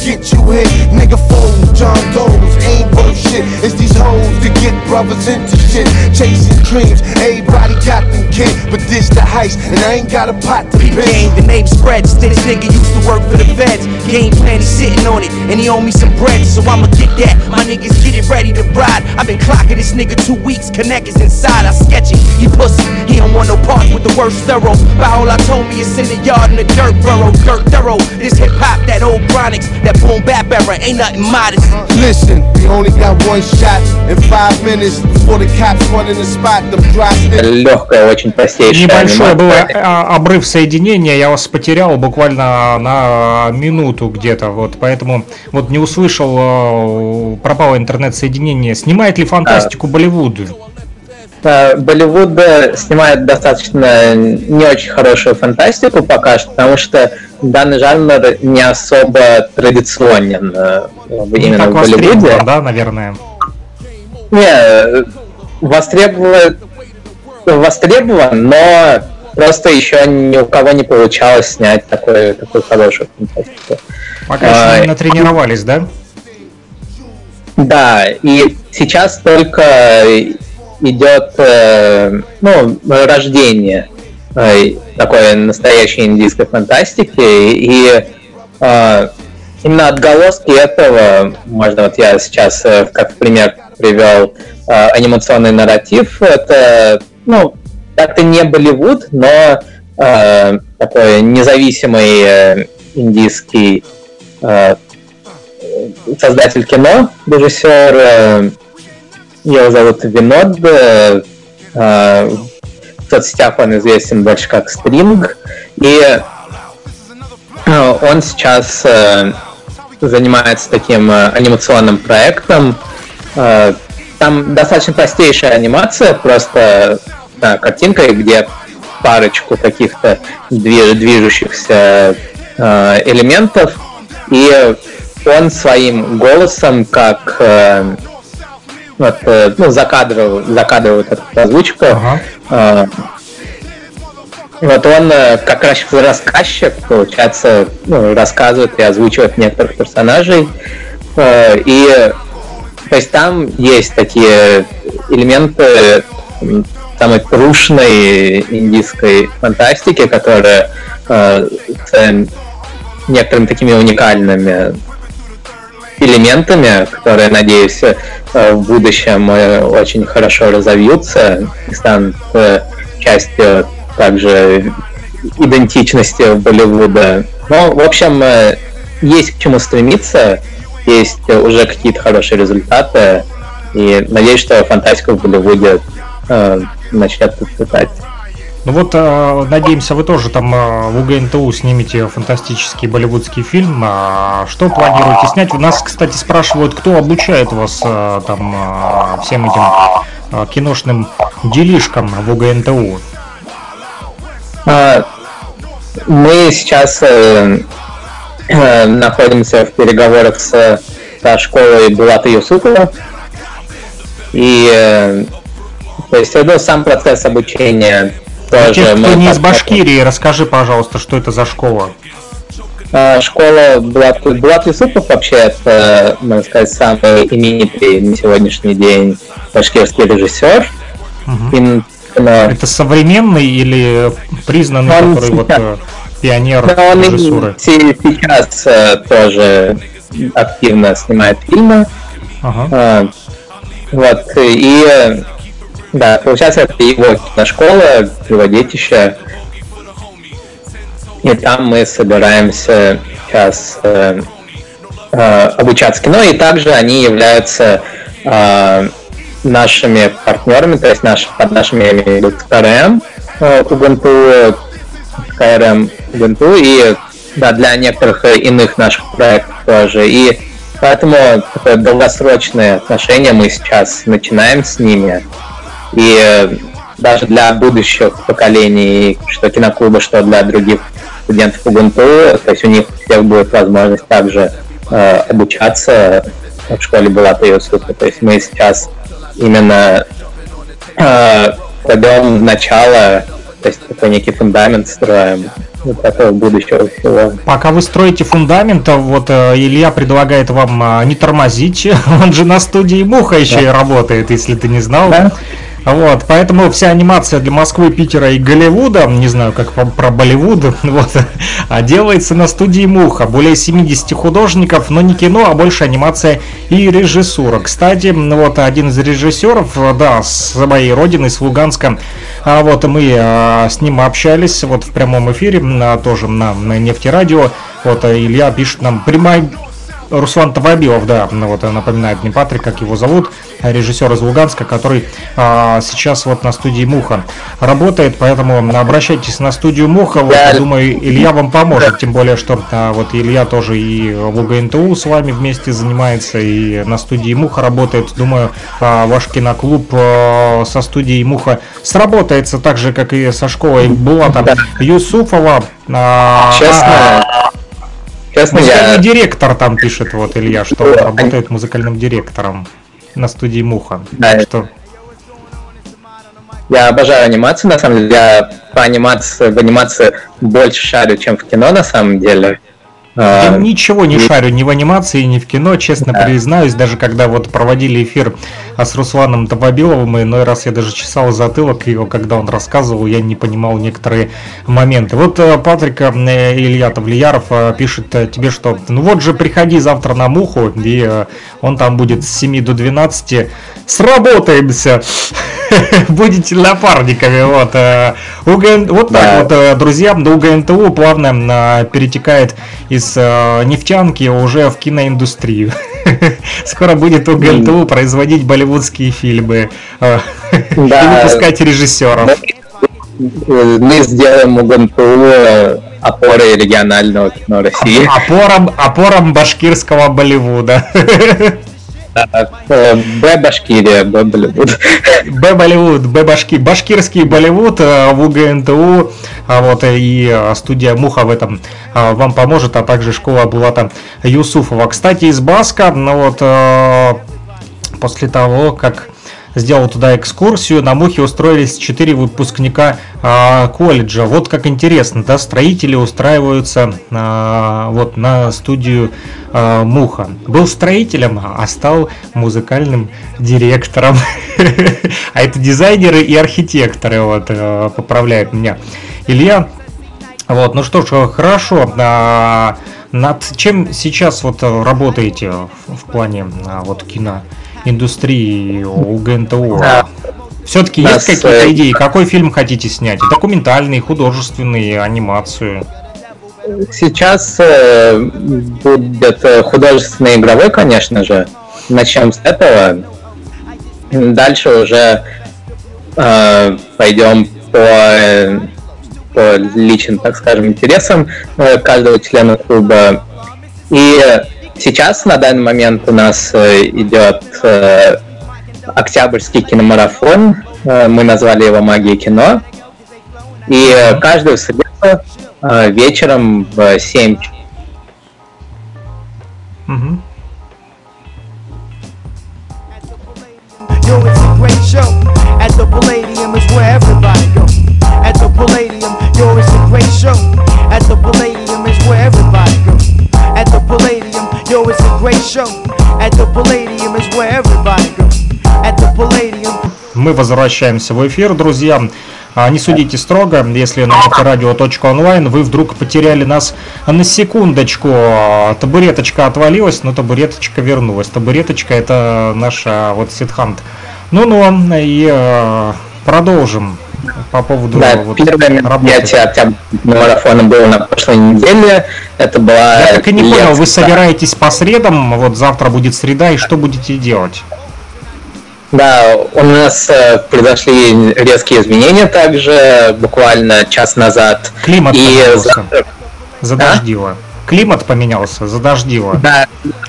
Get you hit, nigga fold, John Doe's ain't worth shit. It's these hoes to get brothers into shit, chasing dreams. Everybody got them kids, but this the heist, and I ain't got a pot to piss. Game, the name spreads. This nigga used to work for the feds. Game plan, he's sitting on it, and he owe me some bread, so I'ma get that. My niggas get it ready to ride. I've been clocking this nigga two weeks. Connect is inside. I sketch it. He pussy. He don't want no parts with the worst thorough. By all I told is in the yard in the dirt burrow. Dirt thorough. This hip hop, that old chronics, that boom bap era ain't nothing modest. Listen, we only got one shot in five minutes before the cops run in the spot. Them dry Легкая, очень простейшая Небольшой был обрыв соединения, я вас потерял буквально на минуту где-то, вот, поэтому вот не услышал, пропало интернет-соединение. Снимает ли фантастику а. Болливуд? Болливуд снимает достаточно не очень хорошую фантастику пока что, потому что данный жанр не особо традиционен э, именно в Болливуде. Да, наверное. Не, востребован, востребован, но просто еще ни у кого не получалось снять такой, такой хорошую фантастику. Пока а, еще не натренировались, да? Да, и сейчас только идет э, ну, рождение э, такой настоящей индийской фантастики. И э, именно отголоски этого, можно вот я сейчас э, как пример привел э, анимационный нарратив, это, ну, это не Болливуд, но э, такой независимый э, индийский э, создатель кино, режиссер, э, его зовут Винод, э, э, в соцсетях он известен больше как Стринг, и э, он сейчас э, занимается таким э, анимационным проектом. Э, там достаточно простейшая анимация, просто да, картинкой, где парочку каких-то движущихся э, элементов, и он своим голосом, как вот, э, ну, закадровал, закадровал эту озвучку, ага. э, вот он э, как раз рассказчик, получается, ну, рассказывает и озвучивает некоторых персонажей. Э, и то есть там есть такие элементы самой трушной индийской фантастики, которая э, с некоторыми такими уникальными элементами, которые, надеюсь, в будущем очень хорошо разовьются и станут частью также идентичности Болливуда. Но, в общем, э, есть к чему стремиться, есть уже какие-то хорошие результаты, и надеюсь, что фантастика в Болливуде э, начнет процветать. Ну вот, э, надеемся, вы тоже там э, в УГНТУ снимете фантастический болливудский фильм. А что планируете снять? У нас, кстати, спрашивают, кто обучает вас э, там э, всем этим э, киношным делишкам в УГНТУ? А, мы сейчас э, э, находимся в переговорах с, со школой Булата Юсупова. И э, то есть это сам процесс обучения тоже. Тех, кто не из Башкирии, расскажи, пожалуйста, что это за школа? А, школа Булат, Булат Юсупов вообще это, можно сказать, самый именитый на сегодняшний день башкирский режиссер. Угу. Да. Это современный или признанный, он, который вот э, пионер да, он режиссуры? сейчас э, тоже активно снимает фильмы. Ага. А, вот, и да, получается, это его киношкола, его детище. И там мы собираемся сейчас э, э, обучаться кино, и также они являются э, нашими партнерами, то есть наш, под нашими я имею КРМ Ubuntu, КРМ Ubuntu и да, для некоторых иных наших проектов тоже. И поэтому такое долгосрочные отношения мы сейчас начинаем с ними. И даже для будущих поколений, что киноклуба, что для других студентов Ubuntu, то есть у них всех будет возможность также э, обучаться в школе Булата Юсупа. То есть мы сейчас именно э, кладем начало, то есть такой некий фундамент строим вот этого будущего всего. Пока вы строите фундамент, вот э, Илья предлагает вам э, не тормозить, он же на студии Муха еще да. и работает, если ты не знал. Да? Вот, поэтому вся анимация для Москвы, Питера и Голливуда, не знаю, как про Болливуд, вот, а делается на студии Муха. Более 70 художников, но не кино, а больше анимация и режиссура. Кстати, вот один из режиссеров, да, с моей родины, с Луганска, а вот мы а, с ним общались вот в прямом эфире, а, тоже на, на нефтерадио. Вот Илья пишет нам прямая Руслан Тавабилов, да, вот напоминает мне Патрик, как его зовут, режиссер из Луганска, который а, сейчас вот на студии Муха работает, поэтому обращайтесь на студию Муха, вот, я думаю, Илья вам поможет, тем более, что а, вот Илья тоже и в УГНТУ с вами вместе занимается, и на студии Муха работает, думаю, а, ваш киноклуб а, со студией Муха сработается так же, как и со школой Булата Юсуфова. А, Честно, Честно, Музыкальный я... директор там пишет, вот Илья, что он работает музыкальным директором на студии Муха. Да, что... Я обожаю анимацию, на самом деле. Я по анимации, в анимации больше шарю, чем в кино, на самом деле. Я А, ничего не шарю ни в анимации, ни в кино, честно Да. признаюсь, даже когда вот проводили эфир а, с Русланом Табабиловым, иной раз я даже чесал затылок его, когда он рассказывал, я не понимал некоторые моменты. Вот э, Патрик э, Илья Тавлияров э, пишет э, тебе, что ну вот же приходи завтра на Муху, и э, он там будет с 7 до 12, сработаемся! Будете напарниками, вот. э, УГН Вот так вот, э, друзья, до УГНТУ плавно э, перетекает из э, нефтянки уже в киноиндустрию. Скоро будет УГНТУ производить болливудские фильмы э, и Да. выпускать режиссеров. э, Мы сделаем УГНТУ опорой регионального кино России. Опором, опором башкирского Болливуда. Э, Б Башкирия, Б Болливуд. Б Болливуд, Б Башки, башкирский Болливуд э, в УГНТУ, а вот э, и студия Муха в этом вам поможет, а также школа Булата Юсуфова. Кстати, из Баска, ну вот после того, как сделал туда экскурсию, на Мухе устроились четыре выпускника а, колледжа. Вот как интересно, да, строители устраиваются а, вот на студию а, Муха. Был строителем, а стал музыкальным директором. А это дизайнеры и архитекторы, вот, э, поправляет меня Илья. Вот, ну что ж, хорошо. А, над чем сейчас вот э, работаете в, плане вот киноиндустрии у ГНТУ? Да. Все-таки есть какие-то идеи? Какой фильм хотите снять? Документальный, художественный, анимацию? Сейчас э, будет э, художественный игровой, конечно же. Начнем с этого. Дальше уже э, пойдем по, по личным, так скажем, интересам э, каждого члена клуба. И сейчас на данный момент у нас э, идет э, октябрьский киномарафон. Э, мы назвали его «Магия кино». И э, каждую среду э, вечером в 7 Мгм. Yo, it's a great show. At the Palladium yo, it's a great show. At the Palladium is where everybody goes. At the Palladium. Мы возвращаемся в эфир, друзья. А, Не судите строго, если на моторадио.онлайн вы вдруг потеряли нас на секундочку. Табуреточка отвалилась, но табуреточка вернулась. Табуреточка это наша вот ситхант. Ну-ну, и э, продолжим по поводу Да, вот первое мероприятие октябрьского марафона было на прошлой неделе. Это была Я так и не понял, вы лекция. собираетесь по средам, вот завтра будет среда, и что будете делать? Да, у нас э, произошли резкие изменения также буквально час назад. Климат И завтра- задождило. Климат поменялся, задождило. Да,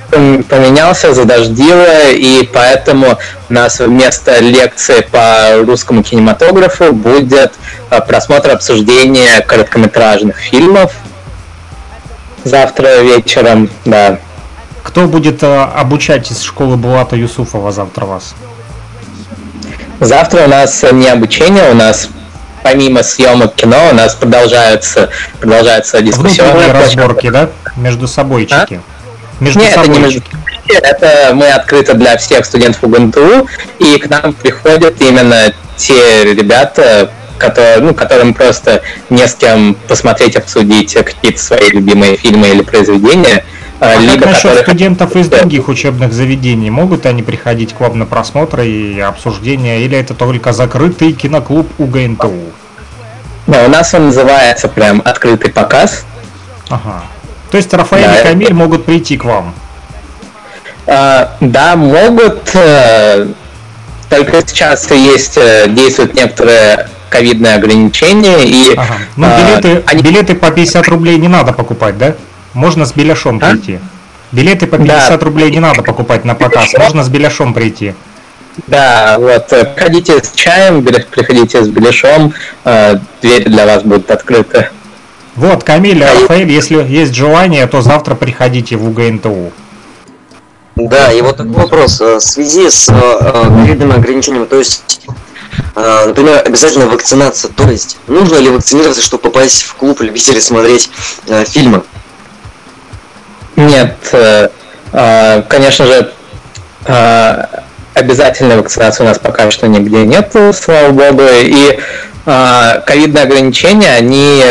поменялся, задождило, и поэтому у нас вместо лекции по русскому кинематографу будет э, просмотр обсуждения короткометражных фильмов завтра вечером, да. Кто будет э, обучать из школы Булата Юсуфова завтра вас? Завтра у нас не обучение, у нас помимо съемок кино у нас продолжаются, продолжаются дискуссионные разборки, да? Между собойчики. Между Нет, это не между собойчики. это мы открыты для всех студентов УГНТУ, и к нам приходят именно те ребята, которые, ну, которым просто не с кем посмотреть, обсудить какие-то свои любимые фильмы или произведения. А как либо насчет которые- студентов из других учебных заведений? Могут они приходить к вам на просмотры и обсуждения, или это только закрытый киноклуб УГНТУ? Да, у нас он называется прям открытый показ. Ага. То есть Рафаэль Да, и это- Камиль могут прийти к вам? А, да, могут. э, Только сейчас есть, э, действуют некоторые ковидные ограничения, и Ага. Ну, а, билеты, они- билеты по 50 рублей не надо покупать, да? Можно с беляшом А? прийти. Билеты по 50 рублей не надо покупать на показ, можно с беляшом прийти. Да, вот, э, приходите с чаем, приходите с беляшом, э, двери для вас будут открыты. Вот, Камиль, Рафаэль, если есть желание, то завтра приходите в УГНТУ. Да, и вот такой вопрос. э, В связи с ковидным ограничением, то есть, например, обязательно вакцинация, то есть, нужно ли вакцинироваться, чтобы попасть в клуб любителей смотреть фильмы? Нет, э, э, конечно же, э, обязательной вакцинации у нас пока что нигде нет, слава богу, и ковидные ограничения, они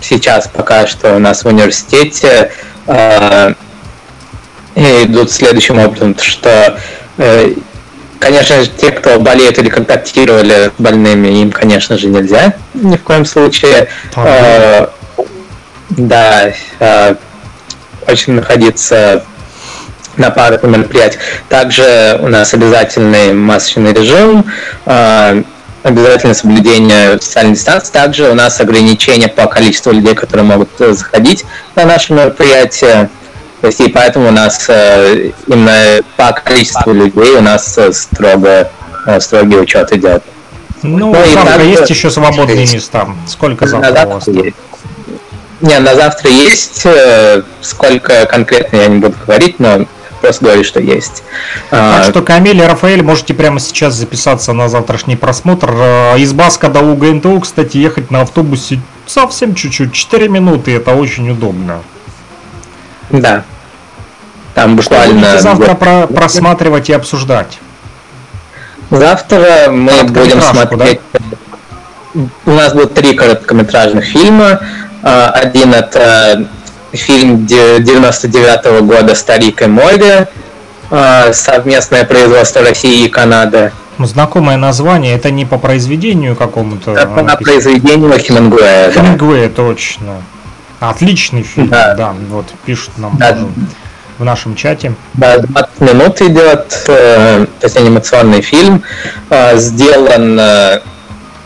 сейчас пока что у нас в университете идут следующим образом, что Конечно же, те, кто болеют или контактировали с больными, им, конечно же, нельзя ни в коем случае. Да, очень находиться на парах мероприятиях. Также у нас обязательный масочный режим, э, обязательное соблюдение социальной дистанции. Также у нас ограничения по количеству людей, которые могут заходить на наше мероприятие. То есть и поэтому у нас э, именно по количеству людей у нас э, строго, э, строгий учет идет. Ну, ну завтра также... есть еще свободные места. Сколько завтра, завтра у вас? Есть. Не, на завтра есть. Сколько конкретно я не буду говорить, но просто говорю, что есть. Так а, что, Камиль и Рафаэль, можете прямо сейчас записаться на завтрашний просмотр. Из Баска до УГНТУ, кстати, ехать на автобусе совсем чуть-чуть, 4 минуты, это очень удобно. Да. Там буквально... Что завтра про просматривать и обсуждать? Завтра мы будем смотреть... Да? У нас будут три короткометражных фильма. А, один это фильм 99 -го года «Старик и море», а, совместное производство России и Канады. Ну, знакомое название, это не по произведению какому-то? Это по произведению Хемингуэя. Хемингуэя, да. точно. Отличный фильм, да, да вот пишут нам да. тоже в нашем чате. Да, 20 минут идет, э, то есть анимационный фильм, э, сделан э,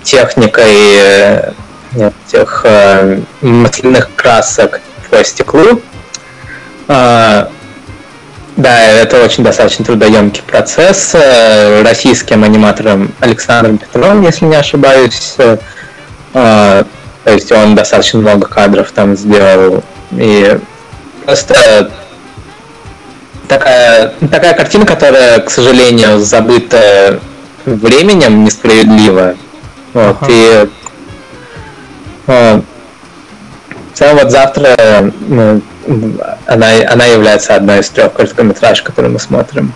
техникой э, этих э, масляных красок по стеклу. Э, да, это очень достаточно трудоемкий процесс. Э, российским аниматором Александром Петровым, если не ошибаюсь, э, то есть он достаточно много кадров там сделал. И просто такая, такая картина, которая, к сожалению, забыта временем несправедливо. Вот, ага. и э, в целом вот завтра ну, она, она является одной из трех короткометраж, которые мы смотрим.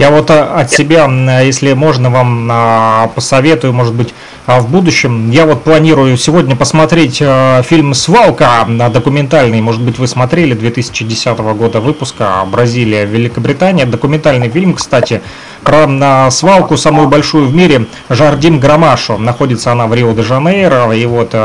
Я вот э, от себя, если можно, вам а, посоветую, может быть, а в будущем. Я вот планирую сегодня посмотреть э, фильм «Свалка», документальный, может быть, вы смотрели, 2010 года выпуска, Бразилия, Великобритания. Документальный фильм, кстати, про свалку самую большую в мире Жардим Грамашу. Находится она в Рио-де-Жанейро, и вот э,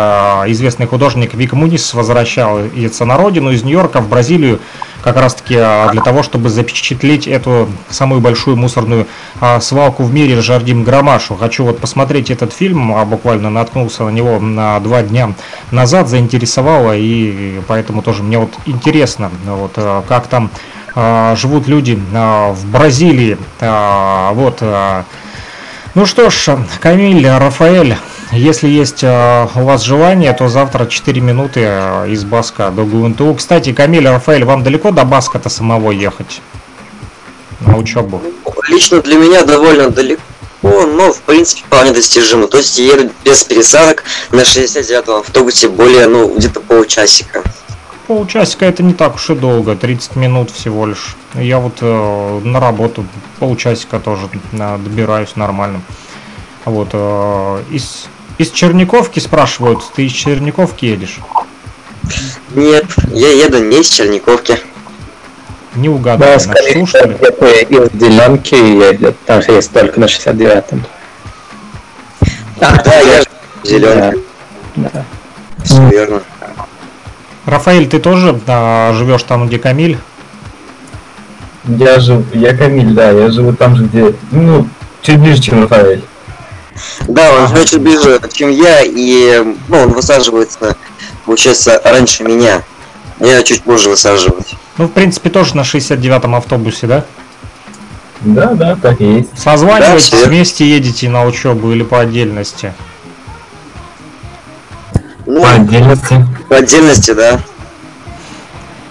известный художник Вик Мунис возвращается на родину из Нью-Йорка в Бразилию, как раз таки а, для того, чтобы запечатлеть эту самую большую мусорную а, свалку в мире Жардим Громашу. Хочу вот посмотреть этот фильм, а буквально наткнулся на него на два дня назад, заинтересовало, и поэтому тоже мне вот интересно, вот как там живут люди в Бразилии. Вот. Ну что ж, Камиль, Рафаэль, если есть э, у вас желание, то завтра 4 минуты э, из Баска до ГУНТУ. Кстати, Камиль, Рафаэль, вам далеко до Баска-то самого ехать? На учебу? Лично для меня довольно далеко, но в принципе вполне достижимо. То есть еду без пересадок на 69-м автобусе более, ну, где-то полчасика. Полчасика это не так уж и долго, 30 минут всего лишь. Я вот э, на работу полчасика тоже э, добираюсь нормально. Вот, э, из из Черниковки спрашивают, ты из Черниковки едешь? Нет, я еду не из Черниковки. Не угадал, да, начну, что ли? из Деленки едет, там же есть только на 69-м. А, да, я Зеленка. Да. да. Все верно. Рафаэль, ты тоже а, живешь там, где Камиль? Я живу, я Камиль, да, я живу там же, где, ну, чуть ближе, чем Рафаэль. Да, он чуть ближе, чем я, и ну, он высаживается, получается, раньше меня. Я чуть позже высаживаюсь. Ну, в принципе, тоже на 69-м автобусе, да? Да, да, так и есть. Созваниваетесь, да, вместе едете на учебу или по отдельности? Ну, по отдельности. По отдельности, да.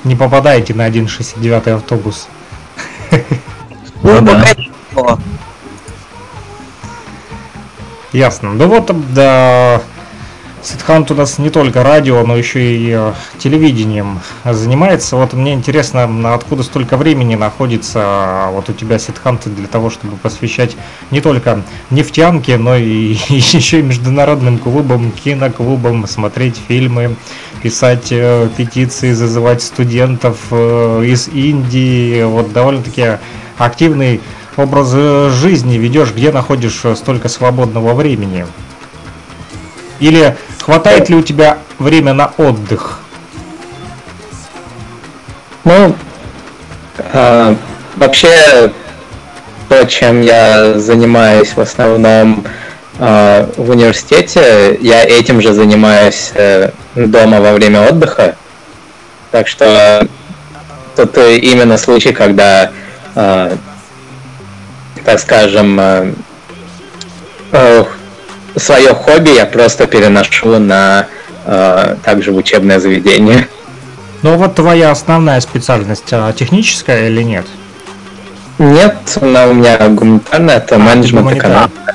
Не попадаете на 1,69 автобус. Ну, ну пока Ясно. Ну вот, да, Сидхант у нас не только радио, но еще и э, телевидением занимается. Вот мне интересно, откуда столько времени находится э, вот у тебя Сидхант для того, чтобы посвящать не только нефтянке, но и еще и международным клубам, киноклубам, смотреть фильмы, писать э, петиции, зазывать студентов из Индии. Вот довольно-таки активный образ жизни ведешь, где находишь столько свободного времени. Или хватает ли у тебя время на отдых? Ну, э, вообще, то, чем я занимаюсь в основном э, в университете, я этим же занимаюсь э, дома во время отдыха. Так что тут именно случай, когда, э, так скажем, э, свое хобби я просто переношу на э, также в учебное заведение. Ну вот твоя основная специальность а, техническая или нет? Нет, она у меня гуманитарная, это а, менеджмент экономика.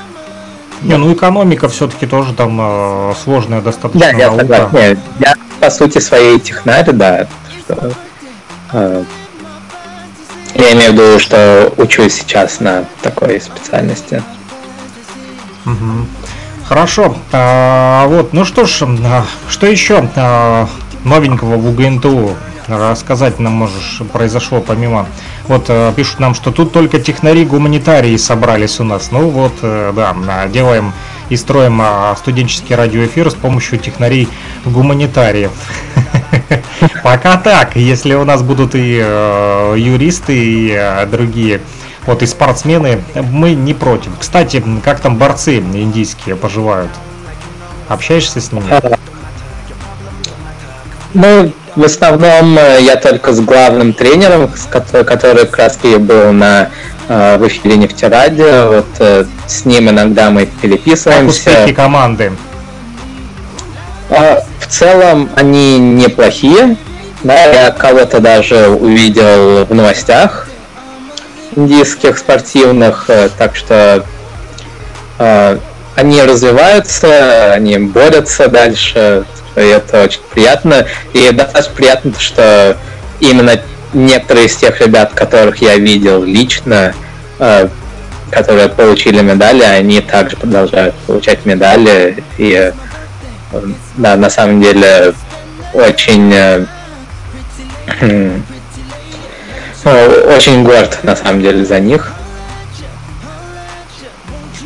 Не, ну экономика все-таки тоже там э, сложная достаточно да, наука. Я, нет, я по сути своей технарь, да. Что, э, я имею в виду, что учусь сейчас на такой специальности. Угу. Хорошо. А, вот, ну что ж, а, что еще а, новенького в УГНТУ рассказать нам можешь произошло помимо вот а, пишут нам что тут только технари гуманитарии собрались у нас ну вот э, да делаем и строим а, студенческий радиоэфир с помощью технарей гуманитариев пока так если у нас будут и э, юристы и э, другие вот и спортсмены, мы не против. Кстати, как там борцы индийские поживают? Общаешься с ними? Ну, в основном э, я только с главным тренером, с который, который как раз и был на э, в эфире нефтерадио. Вот э, с ним иногда мы переписываемся. Как успехи команды? А, в целом они неплохие. Да, я кого-то даже увидел в новостях индийских спортивных, так что они развиваются, они борются дальше, и это очень приятно. И достаточно приятно, что именно некоторые из тех ребят, которых я видел лично, э, которые получили медали, они также продолжают получать медали. И да, на самом деле очень очень горд, на самом деле, за них.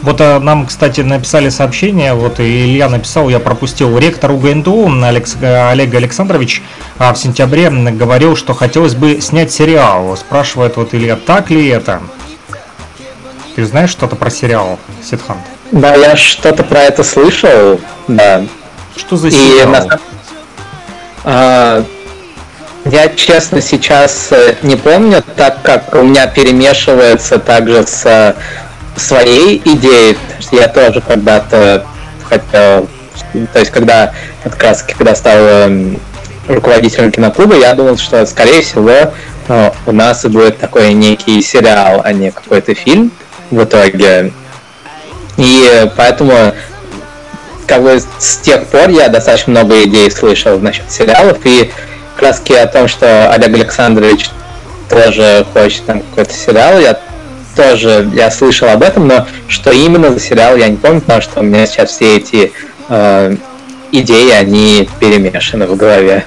Вот а, нам, кстати, написали сообщение, вот и Илья написал, я пропустил, ректор УГНТУ Алекс, э, Олег Александрович а, в сентябре говорил, что хотелось бы снять сериал. Спрашивает вот Илья, так ли это? Ты знаешь что-то про сериал, Ситхан? Да, я что-то про это слышал, да. Что за сериал? И на... а, я, честно, сейчас э, не помню, так как у меня перемешивается также с своей идеей. Я тоже когда-то хотел... То есть, когда как раз когда стал эм, руководителем киноклуба, я думал, что, скорее всего, э, у нас будет такой некий сериал, а не какой-то фильм в итоге. И поэтому как бы с тех пор я достаточно много идей слышал насчет сериалов, и краски о том, что Олег Александрович тоже хочет там какой-то сериал, я тоже я слышал об этом, но что именно за сериал, я не помню, потому что у меня сейчас все эти э, идеи, они перемешаны в голове.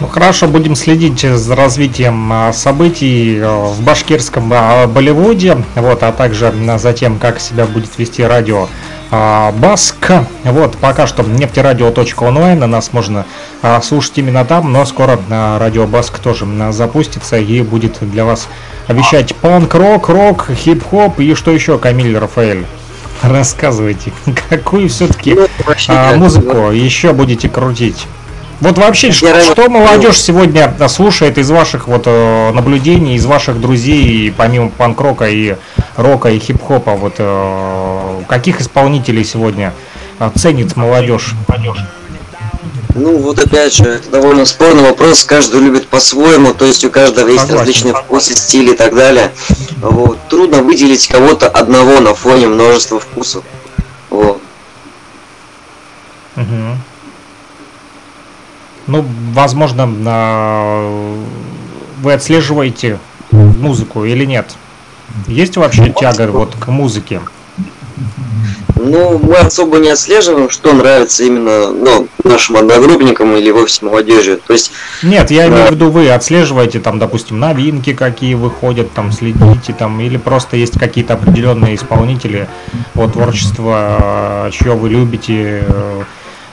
Ну хорошо, будем следить за развитием а, событий э, в башкирском а, Болливуде, вот, а также за тем, как себя будет вести радио а, Баск. Вот, пока что нефтерадио.онлайн, нас можно слушать именно там, но скоро радио Баск тоже запустится и будет для вас вещать панк-рок, рок, хип-хоп и что еще, Камиль Рафаэль? Рассказывайте, какую все-таки ну, музыку еще будете крутить? Вот вообще, что, что молодежь сегодня слушает из ваших вот э, наблюдений, из ваших друзей, помимо панк-рока и рока и хип-хопа, вот э, каких исполнителей сегодня э, ценит молодежь? Ну вот опять же, это довольно спорный вопрос, каждый любит по-своему, то есть у каждого есть Согласен. различные вкусы, стили и так далее. Вот. Трудно выделить кого-то одного на фоне множества вкусов. Вот. Ну, возможно, вы отслеживаете музыку или нет? Есть вообще тяга вот к музыке? Ну, мы особо не отслеживаем, что нравится именно ну, нашим одногруппникам или вовсе молодежи. То есть, Нет, я имею в виду, вы отслеживаете там, допустим, новинки, какие выходят, там следите, там, или просто есть какие-то определенные исполнители вот творчества, чье вы любите, э,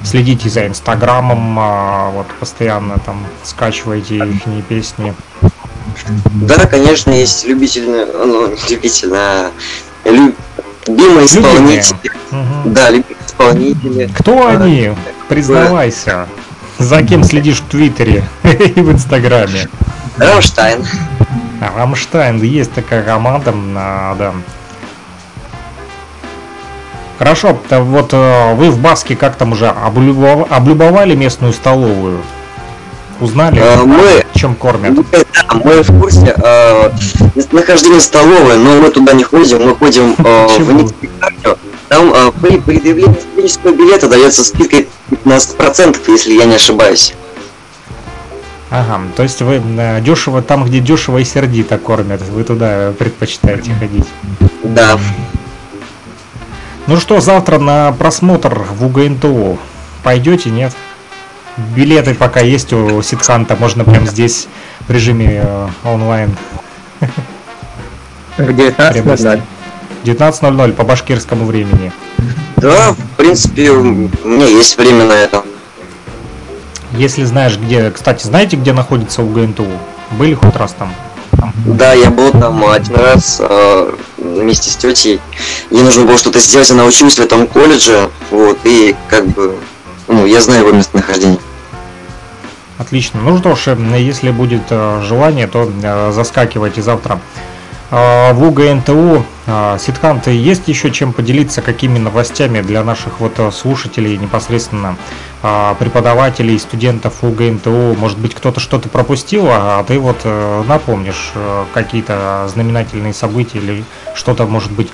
следите за инстаграмом, а, вот постоянно там скачиваете их песни. да, конечно, есть любительные, ну, любительные, лю- любимые исполнители. Мгм. Да, любимые исполнители. Кто А, они? Признавайся. За кем следишь в Твиттере и в Инстаграме? Рамштайн. А, Рамштайн, есть такая команда, а, да. Хорошо, то вот э, вы в Баске как там уже облюбов- облюбовали местную столовую? Узнали, Э, мы- чем кормят? Ну, да, мы в курсе э, нахождения столовой, но мы туда не ходим, мы ходим э, в? Никитарию. Там э, при предъявлении студенческого билета дается скидка 15%, если я не ошибаюсь. Ага, то есть вы э, дешево, там, где дешево и сердито кормят, вы туда предпочитаете ходить. Да. Ну что, завтра на просмотр в УГНТУ пойдете, нет? Билеты пока есть у Ситханта, можно прямо здесь в режиме э, онлайн В 19.00. приобрести. 19.00 по башкирскому времени. Да, в принципе, у меня есть время на это. Если знаешь, где... Кстати, знаете, где находится УГНТУ? Были хоть раз там? Да, я был там один раз э, вместе с тетей. Ей нужно было что-то сделать, она училась в этом колледже, вот, и как бы, ну, я знаю его местонахождение. Отлично. Ну что ж, э, если будет э, желание, то э, заскакивайте завтра в УГНТУ. Э, Ситхант, есть еще чем поделиться, какими новостями для наших вот э, слушателей непосредственно э, преподавателей, студентов УГНТУ? Может быть, кто-то что-то пропустил, а ты вот э, напомнишь э, какие-то знаменательные события или что-то, может быть,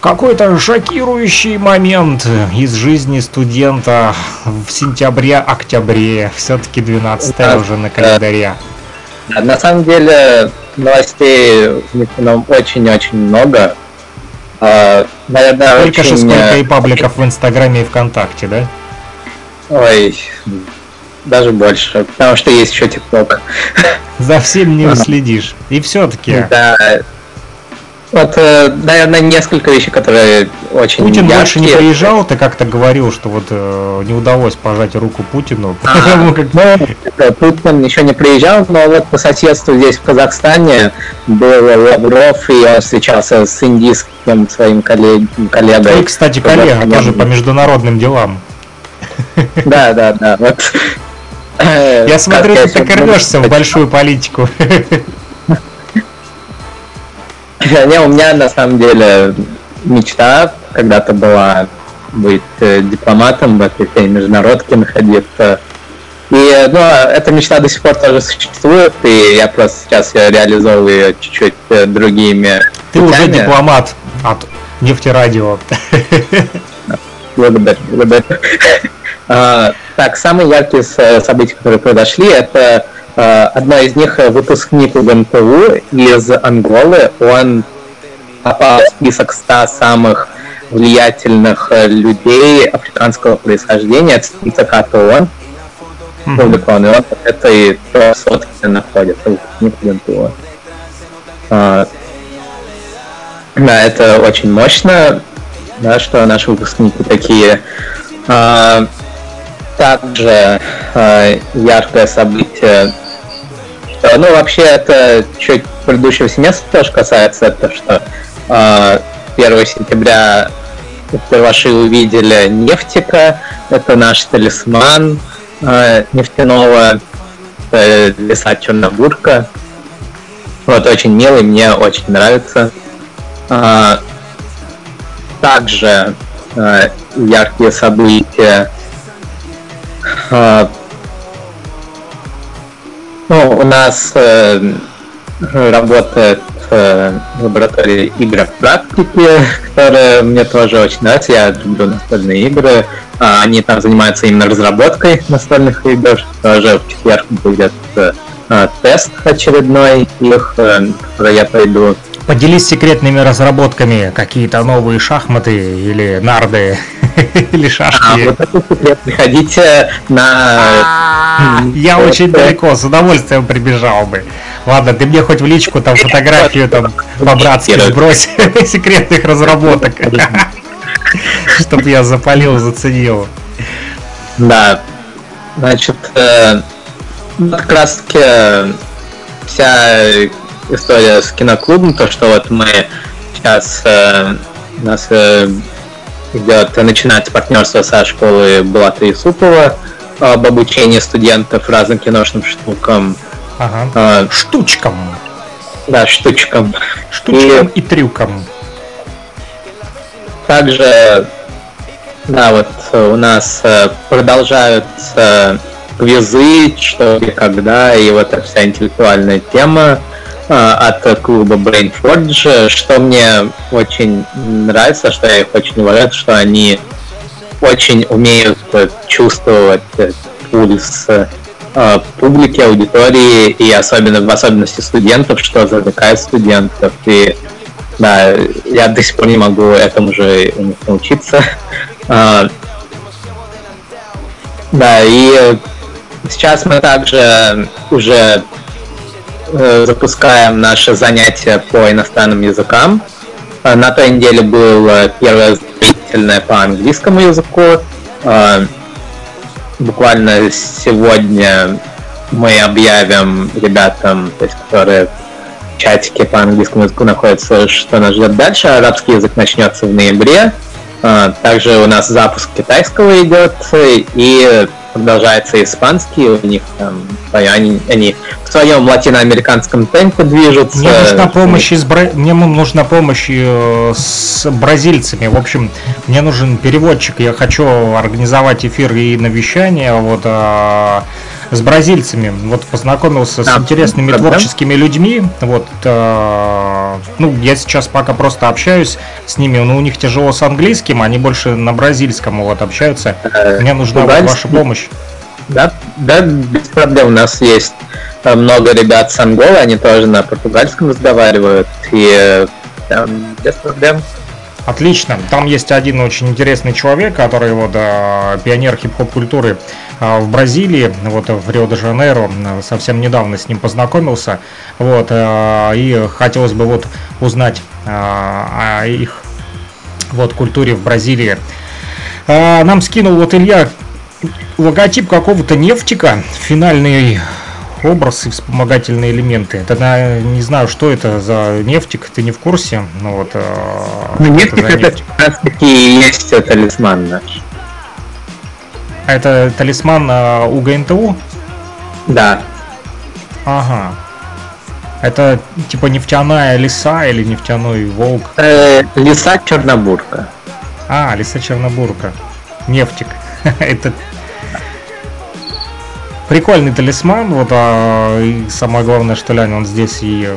какой-то шокирующий момент из жизни студента в сентябре-октябре. Все-таки 12 Да. уже на календаре. Да, На самом деле новостей в Нефтяном очень-очень много. А, Наверное, Только же очень, сколько э, и пабликов в Инстаграме и ВКонтакте, да? Ой, даже больше, потому что есть еще ТикТок. За всем не уследишь. И все-таки Да. Вот, э, наверное, несколько вещей, которые очень Путин больше не яркие. приезжал, ты как-то говорил, что вот э, не удалось пожать руку Путину. А, потому как- Путин еще не приезжал, но вот по соседству здесь, в Казахстане, был Лавров, и он встречался с индийским своим коллег- коллегой. Твой, кстати, коллега тоже по международным делам. Да, да, да. Вот. Я смотрю, ты так рвешься в большую политику. Не, у меня на самом деле мечта когда-то была быть э, дипломатом в этой всей международке находиться. И ну, эта мечта до сих пор тоже существует, и я просто сейчас ее реализовываю её чуть-чуть э, другими Ты уже путями. дипломат от нефтерадио. Благодарю, благодарю. А, Так, самые яркие события, которые произошли, это а, одно из них э, выпускник УГНТУ из Анголы. Он попал в список 100 самых влиятельных э, людей африканского происхождения. Это от ООН. опубликован, и он в этой сотке находится, выпускник УГНТУ. А, Да, это очень мощно, да, что наши выпускники такие. А, также а, яркое событие, ну, вообще, это чуть предыдущего семестра тоже касается, это что а, 1 сентября первоши увидели нефтика, это наш талисман а, нефтяного э, леса Чернобурка. Вот, очень милый, мне очень нравится. А, также э, яркие события. А, ну, у нас э, работает э, лаборатория игр практики, которая мне тоже очень нравится. Я люблю настольные игры. А, они там занимаются именно разработкой настольных игр. Тоже в четверг будет э, э, тест очередной их, э, который я пойду. Поделись секретными разработками, какие-то новые шахматы или нарды, или А шашки. вот это секрет. Приходите на... Я очень далеко, с удовольствием прибежал бы. Ладно, ты мне хоть в личку там фотографию там по-братски сбрось секретных разработок. Чтоб я запалил, заценил. Да. Значит, э, ну, как раз таки э, вся история с киноклубом, то, что вот мы сейчас э, у нас э, идет, начинается партнерство со школы Булата Исупова об обучении студентов разным киношным штукам. Ага. Э, Штучкам. да, штучкам. Штучкам и трюкам. Также, да, вот у нас э, продолжаются квизы, что и когда, и вот эта вся интеллектуальная тема от клуба Brainforge, что мне очень нравится, что я их очень уважаю, что они очень умеют э, чувствовать э, пульс э, публики, аудитории, и особенно в особенности студентов, что завлекает студентов. И да, я до сих пор не могу этому же у них научиться. А, Да, и сейчас мы также уже запускаем наши занятия по иностранным языкам. А, На той неделе было первое зрительное по английскому языку. Буквально сегодня мы объявим ребятам, то есть, которые в чатике по английскому языку находятся, что нас ждет дальше. Арабский язык начнется в ноябре. Также у нас запуск китайского идет и продолжается испанский. У них там они, они в своем латиноамериканском темпе движутся. Мне нужна помощь из Бра- мне нужна помощь э, с бразильцами. В общем, мне нужен переводчик. Я хочу организовать эфир и навещание вот а, с бразильцами. Вот познакомился с А, интересными проблем? творческими людьми. Вот а, ну я сейчас пока просто общаюсь с ними, но у них тяжело с английским, они больше на бразильском вот общаются. Э, Мне нужна вот ваша помощь. Да, да, без проблем. У нас есть э, много ребят с Анголы, они тоже на португальском разговаривают. И э, там без проблем. Отлично. Там есть один очень интересный человек, который вот э, пионер хип-хоп культуры э, в Бразилии, вот в Рио-де-Жанейро. Совсем недавно с ним познакомился. Вот э, и хотелось бы вот узнать э, о их вот культуре в Бразилии. Э, Нам скинул вот Илья логотип какого-то нефтика, финальный образ и вспомогательные элементы. Это на- не знаю, что это за нефтик, ты не в курсе? Ну вот. Ну, нефтик это нефтик? как раз таки и есть э, талисман наш. А Это талисман э, у ГНТУ? Да. Ага. Это типа нефтяная лиса или нефтяной волк? Э, лиса Чернобурка. А, лиса Чернобурка. Нефтик. Это прикольный талисман. Вот а, и самое главное, что Лянь, он здесь и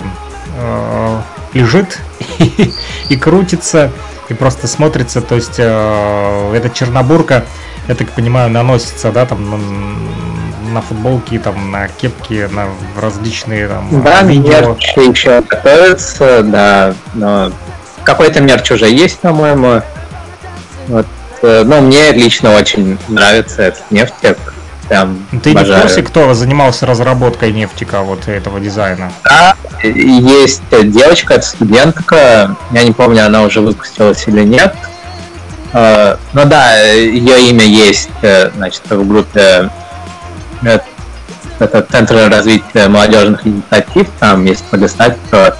э, лежит и, и крутится и просто смотрится. То есть э, эта Чернобурка, я так понимаю, наносится, да, там на, на футболки, там на кепки, на различные там Да, видео. мерч еще готовится, да, но какой-то мерч уже есть, по-моему. Вот, э, ну, мне лично очень нравится этот нефтик. Прям Ты не в обожаю. курсе, кто занимался разработкой нефтика вот этого дизайна? Да, есть девочка, это студентка, я не помню, она уже выпустилась или нет. Э, Ну да, ее имя есть, э, значит, в группе э, это Центр развития молодежных инициатив, там есть полистать, то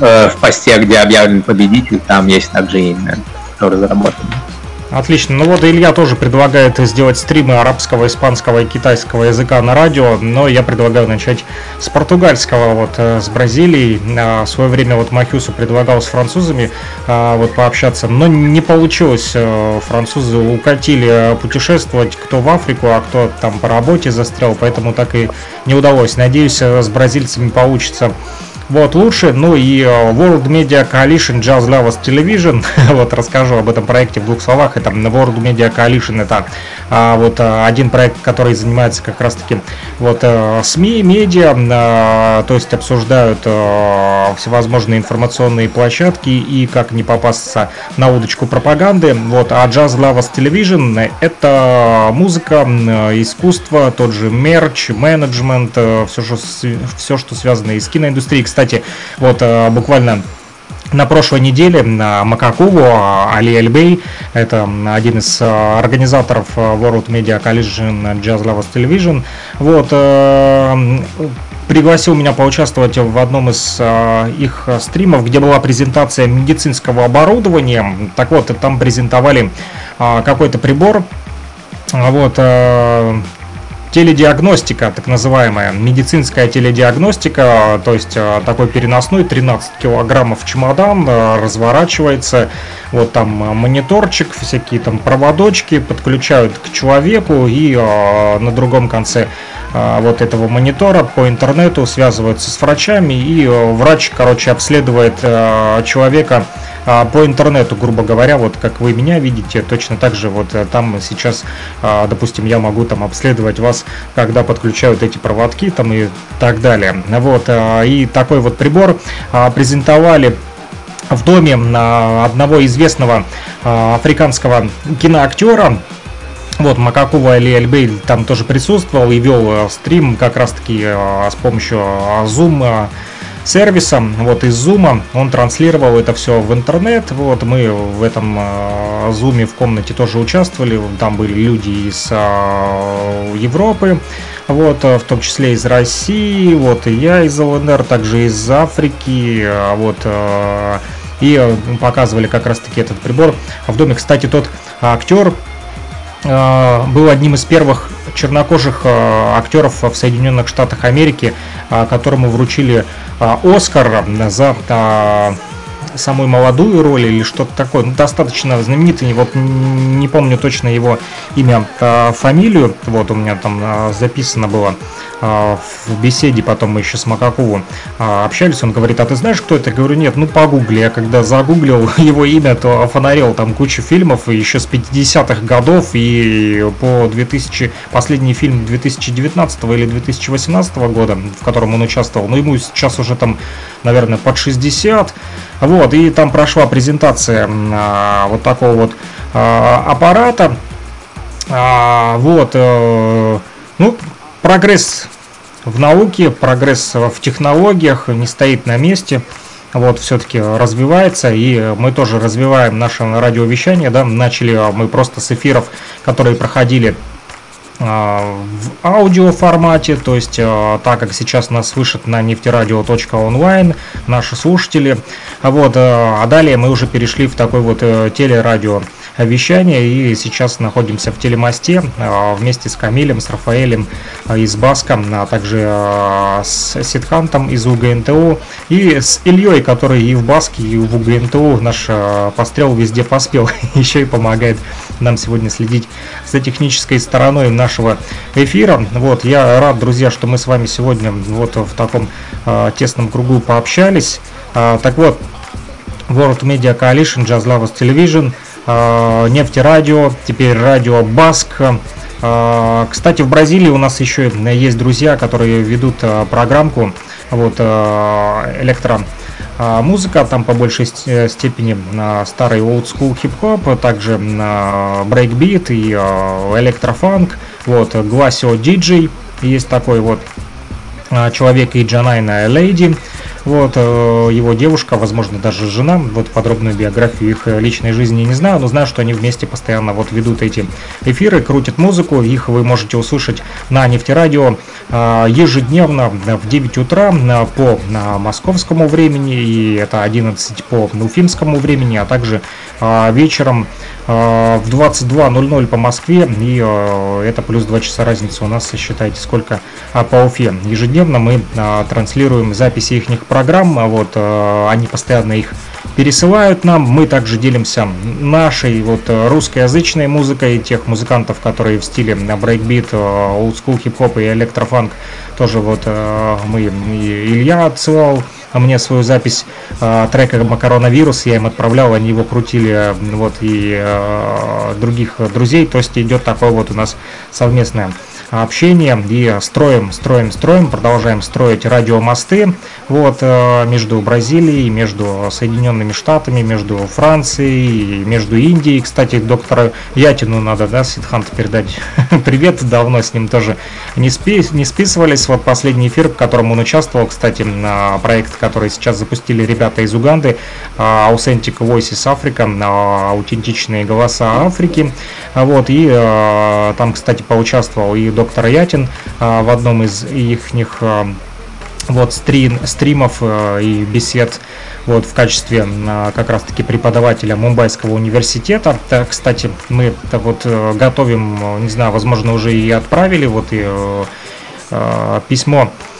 в посте, где объявлен победитель, там есть также имя, кто разработан. Отлично. Ну вот Илья тоже предлагает сделать стримы арабского, испанского и китайского языка на радио, но я предлагаю начать с португальского, вот э, с Бразилией. А, В свое время вот Махюсу предлагал с французами а, вот пообщаться, но не получилось. Э, Французы укатили э, путешествовать, кто в Африку, а кто там по работе застрял, поэтому так и не удалось. Надеюсь, с бразильцами получится Вот, лучше, ну и World Media Coalition Jazz Lovers Television, вот расскажу об этом проекте в двух словах, это World Media Coalition, это а, вот один проект, который занимается как раз-таки вот СМИ, медиа, а, то есть обсуждают а, всевозможные информационные площадки и как не попасться на удочку пропаганды, вот, а Jazz Lovers Television это музыка, искусство, тот же мерч, менеджмент, все, что, все, что связано и с киноиндустрией, кстати, вот буквально на прошлой неделе на Макакову Али Эльбей, это один из организаторов World Media Collision Jazz Lovers Television, вот, пригласил меня поучаствовать в одном из их стримов, где была презентация медицинского оборудования. Так вот, там презентовали какой-то прибор, вот, теледиагностика, так называемая, медицинская теледиагностика, то есть э, такой переносной 13 килограммов чемодан э, разворачивается, вот там э, мониторчик, всякие там проводочки подключают к человеку и на другом конце вот этого монитора по интернету связываются с врачами и врач, короче, обследует человека а, по интернету, грубо говоря, вот как вы меня видите, точно так же вот э, там сейчас, а, допустим, я могу там обследовать вас, когда подключают эти проводки там и так далее. Вот, а, и такой вот прибор презентовали в доме одного известного африканского киноактера, вот, Макакова Али Альбейль там тоже присутствовал и вел э, стрим как раз таки с помощью Zoom сервисом, вот из Zoom, он транслировал это все в интернет, вот мы в этом э, Zoom в комнате тоже участвовали, там были люди из э, Европы, вот, в том числе из России, вот и я из ЛНР, также из Африки, вот, э, и показывали как раз таки этот прибор. В доме. Кстати, тот актер был одним из первых чернокожих актеров в Соединенных Штатах Америки, которому вручили Оскар за самую молодую роль или что-то такое. Ну, достаточно знаменитый, вот не помню точно его имя, а, фамилию. Вот у меня там записано было в беседе, потом мы еще с Макаковым общались, он говорит, а ты знаешь, кто это? Я говорю, нет, ну погугли. Я когда загуглил его имя, то фонарил там кучу фильмов, еще с 50-х годов, и по 2000, последний фильм 2019 или 2018 года, в котором он участвовал, ну ему сейчас уже там, наверное, под 60, вот, и там прошла презентация а, вот такого вот а, аппарата, а, вот, а, ну, прогресс в науке, прогресс в технологиях не стоит на месте. Вот, все-таки развивается, и мы тоже развиваем наше радиовещание, да, начали мы просто с эфиров, которые проходили а, в аудиоформате, то есть так как сейчас нас слышат на нефтерадио.онлайн наши слушатели, вот, а далее мы уже перешли в такой вот э, телерадио вещания и сейчас находимся в телемосте а, вместе с Камилем, с Рафаэлем а, из Баска, а также с Ситхантом из УГНТУ и с Ильей, который и в Баске, и в УГНТУ наш пострел везде поспел, еще и помогает нам сегодня следить за технической стороной нашего эфира. Вот, я рад, друзья, что мы с вами сегодня вот в таком тесном кругу пообщались. так вот, World Media Coalition, Jazz Lovers Television – Э, нефтерадио, теперь радио Баск. Э, кстати, в Бразилии у нас еще есть друзья, которые ведут э, программку вот, электро музыка, там по большей степени старый old school хип-хоп, также брейкбит и электрофанк, вот, Гласио диджей, есть такой вот человек и Джанайна Лейди, вот, э, его девушка, возможно, даже жена, вот подробную биографию их э, личной жизни не знаю, но знаю, что они вместе постоянно вот ведут эти эфиры, крутят музыку, их вы можете услышать на нефтерадио э, ежедневно в 9 утра по московскому времени, и это 11 по уфимскому времени, а также вечером в 22.00 по Москве, и это плюс 2 часа разницы у нас, считайте, сколько по Уфе. Ежедневно мы транслируем записи их программ, вот они постоянно их пересылают нам. Мы также делимся нашей вот э, русскоязычной музыкой, тех музыкантов, которые в стиле брейкбит, олдскул, хип-хоп и электрофанк. Тоже вот э, мы, Илья отсылал мне свою запись э, трека «Макаронавирус», я им отправлял, они его крутили, э, вот, и э, других друзей, то есть идет такое вот у нас совместное общение и строим, строим, строим, продолжаем строить радиомосты вот, э, между Бразилией, между Соединенными Штатами, между Францией, между Индией. Кстати, доктору Ятину надо, да, Сидхант передать привет, давно с ним тоже не, спи, не списывались. Вот последний эфир, в котором он участвовал, кстати, на проект, который сейчас запустили ребята из Уганды, э, Authentic Voices Africa, э, аутентичные голоса Африки. Вот, и там, кстати, поучаствовал и доктор Ятин а, в одном из их а, вот стрим, стримов а, и бесед вот в качестве как раз таки преподавателя Мумбайского университета. Кстати, мы вот э, готовим, не знаю, возможно уже и отправили вот и э, письмо Э,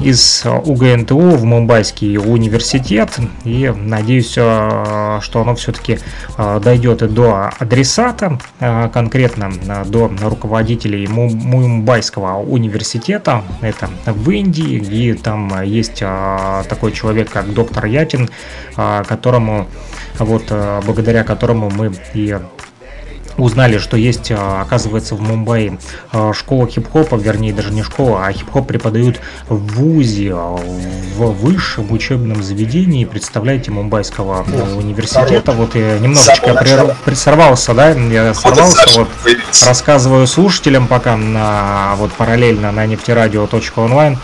из УГНТУ в Мумбайский университет. И надеюсь, э, что оно все-таки дойдет и до адресата, конкретно до руководителей Мумбайского университета. Это в Индии, и там есть такой человек, как доктор Ятин, которому вот благодаря которому мы и узнали, что есть, а, оказывается, в Мумбаи а, школа хип-хопа, вернее, даже не школа, а хип-хоп преподают в ВУЗе, а, в высшем учебном заведении, представляете, Мумбайского университета. Вот я немножечко прерв... сорвался, да, я сорвался, вот, рассказываю слушателям пока на, вот, параллельно на нефтерадио.онлайн,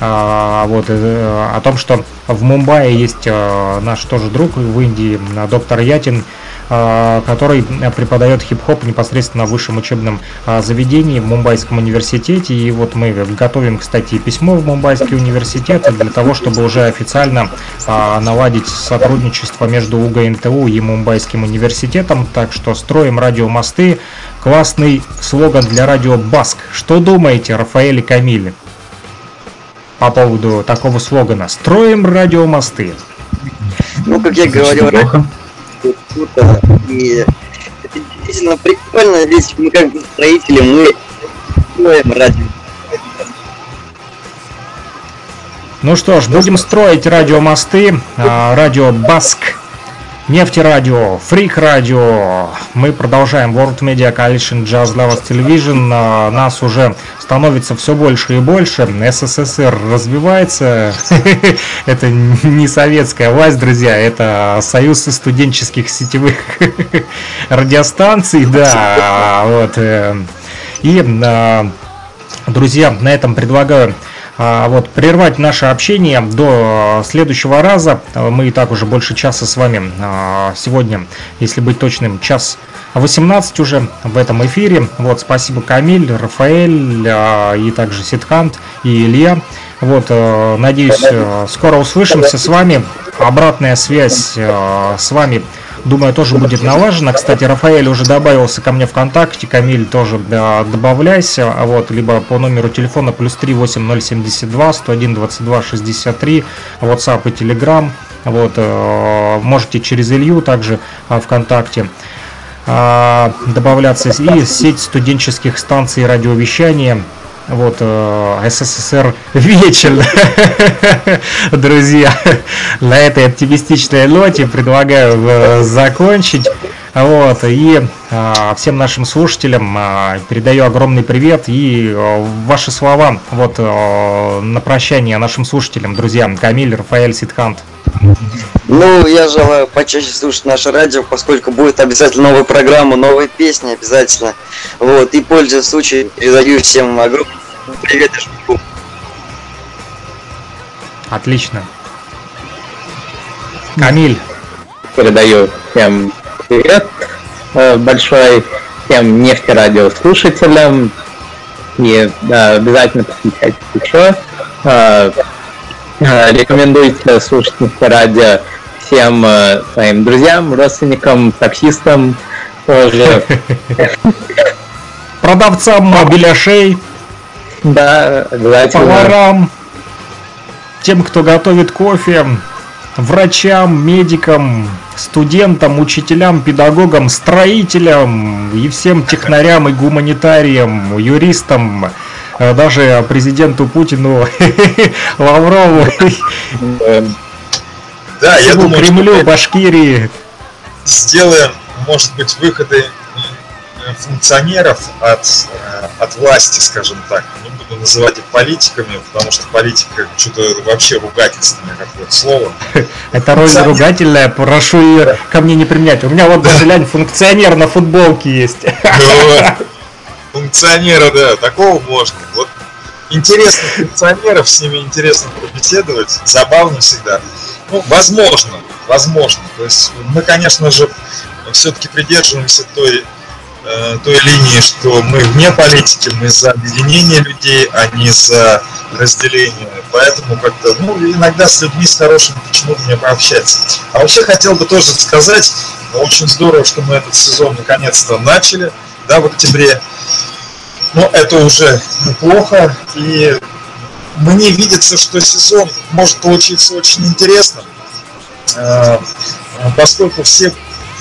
вот, э, о том, что в Мумбаи есть наш тоже друг в Индии, доктор Ятин, а, который преподает хип-хоп непосредственно в высшем учебном а, заведении в Мумбайском университете. И вот мы готовим, кстати, письмо в Мумбайский университет для того, чтобы уже официально а, наладить сотрудничество между УГНТУ и Мумбайским университетом. Так что строим радиомосты. Классный слоган для радио Баск. Что думаете, Рафаэль и Камиль? По поводу такого слогана «Строим радиомосты». Ну, как я говорил, круто. И это действительно прикольно, ведь мы как бы строители, мы строим радио. Ну что ж, будем строить радиомосты, а, радио Баск, нефтерадио, фрик радио. Мы продолжаем World Media Coalition Jazz Lovers Television. А, нас уже становится все больше и больше. СССР развивается. это не советская власть, друзья, это союз студенческих сетевых радиостанций, да. Вот. Э. И, а, друзья, на этом предлагаю вот, прервать наше общение до следующего раза. Мы и так уже больше часа с вами а, сегодня, если быть точным, час 18 уже в этом эфире. Вот, спасибо Камиль, Рафаэль а, и также Ситхант и Илья. Вот, э, надеюсь, э, скоро услышимся с вами. Обратная связь э, с вами думаю, тоже будет налажено. Кстати, Рафаэль уже добавился ко мне ВКонтакте, Камиль тоже да, добавляйся, а вот, либо по номеру телефона плюс 38072 101 22 63, WhatsApp и Telegram, вот, э, можете через Илью также э, ВКонтакте э, добавляться. И сеть студенческих станций радиовещания вот, э, СССР вечен. Друзья, на этой оптимистичной ноте предлагаю э, закончить. Вот, и э, всем нашим слушателям передаю огромный привет и ваши слова вот на прощание нашим слушателям, друзьям, Камиль, Рафаэль, Ситхант. Ну, я желаю почаще слушать наше радио, поскольку будет обязательно новая программа, новые песни обязательно. Вот, и пользуясь случаем, передаю всем огромный привет и Отлично. Камиль. Передаю всем привет э, большой всем нефтерадио слушателям. И да, обязательно посещайте еще. Э, э, рекомендуйте слушать нефтерадио всем своим друзьям, родственникам, таксистам тоже. Продавцам беляшей. Да, обязательно. Поварам, тем, кто готовит кофе, врачам, медикам, студентам, учителям, педагогам, строителям и всем технарям и гуманитариям, юристам, э, даже президенту Путину, Лаврову, Да, я думаю, Кремлю, Башкирии. сделаем, может быть, выходы э, функционеров от, э, от власти, скажем так. Не буду называть их политиками, потому что политика что-то вообще ругательственное какое-то слово. Это роль ругательная, прошу ее ко мне не применять. У меня вот даже, функционер на футболке есть. Функционера, да, такого можно. Вот интересных функционеров, с ними интересно побеседовать, забавно всегда. Ну, возможно, возможно. То есть мы, конечно же, все-таки придерживаемся той, э, той линии, что мы вне политики, мы за объединение людей, а не за разделение. Поэтому как-то, ну, иногда с людьми с хорошими почему бы не пообщаться. А вообще хотел бы тоже сказать, очень здорово, что мы этот сезон наконец-то начали, да, в октябре. Но это уже неплохо, и мне видится, что сезон может получиться очень интересным, э, поскольку все,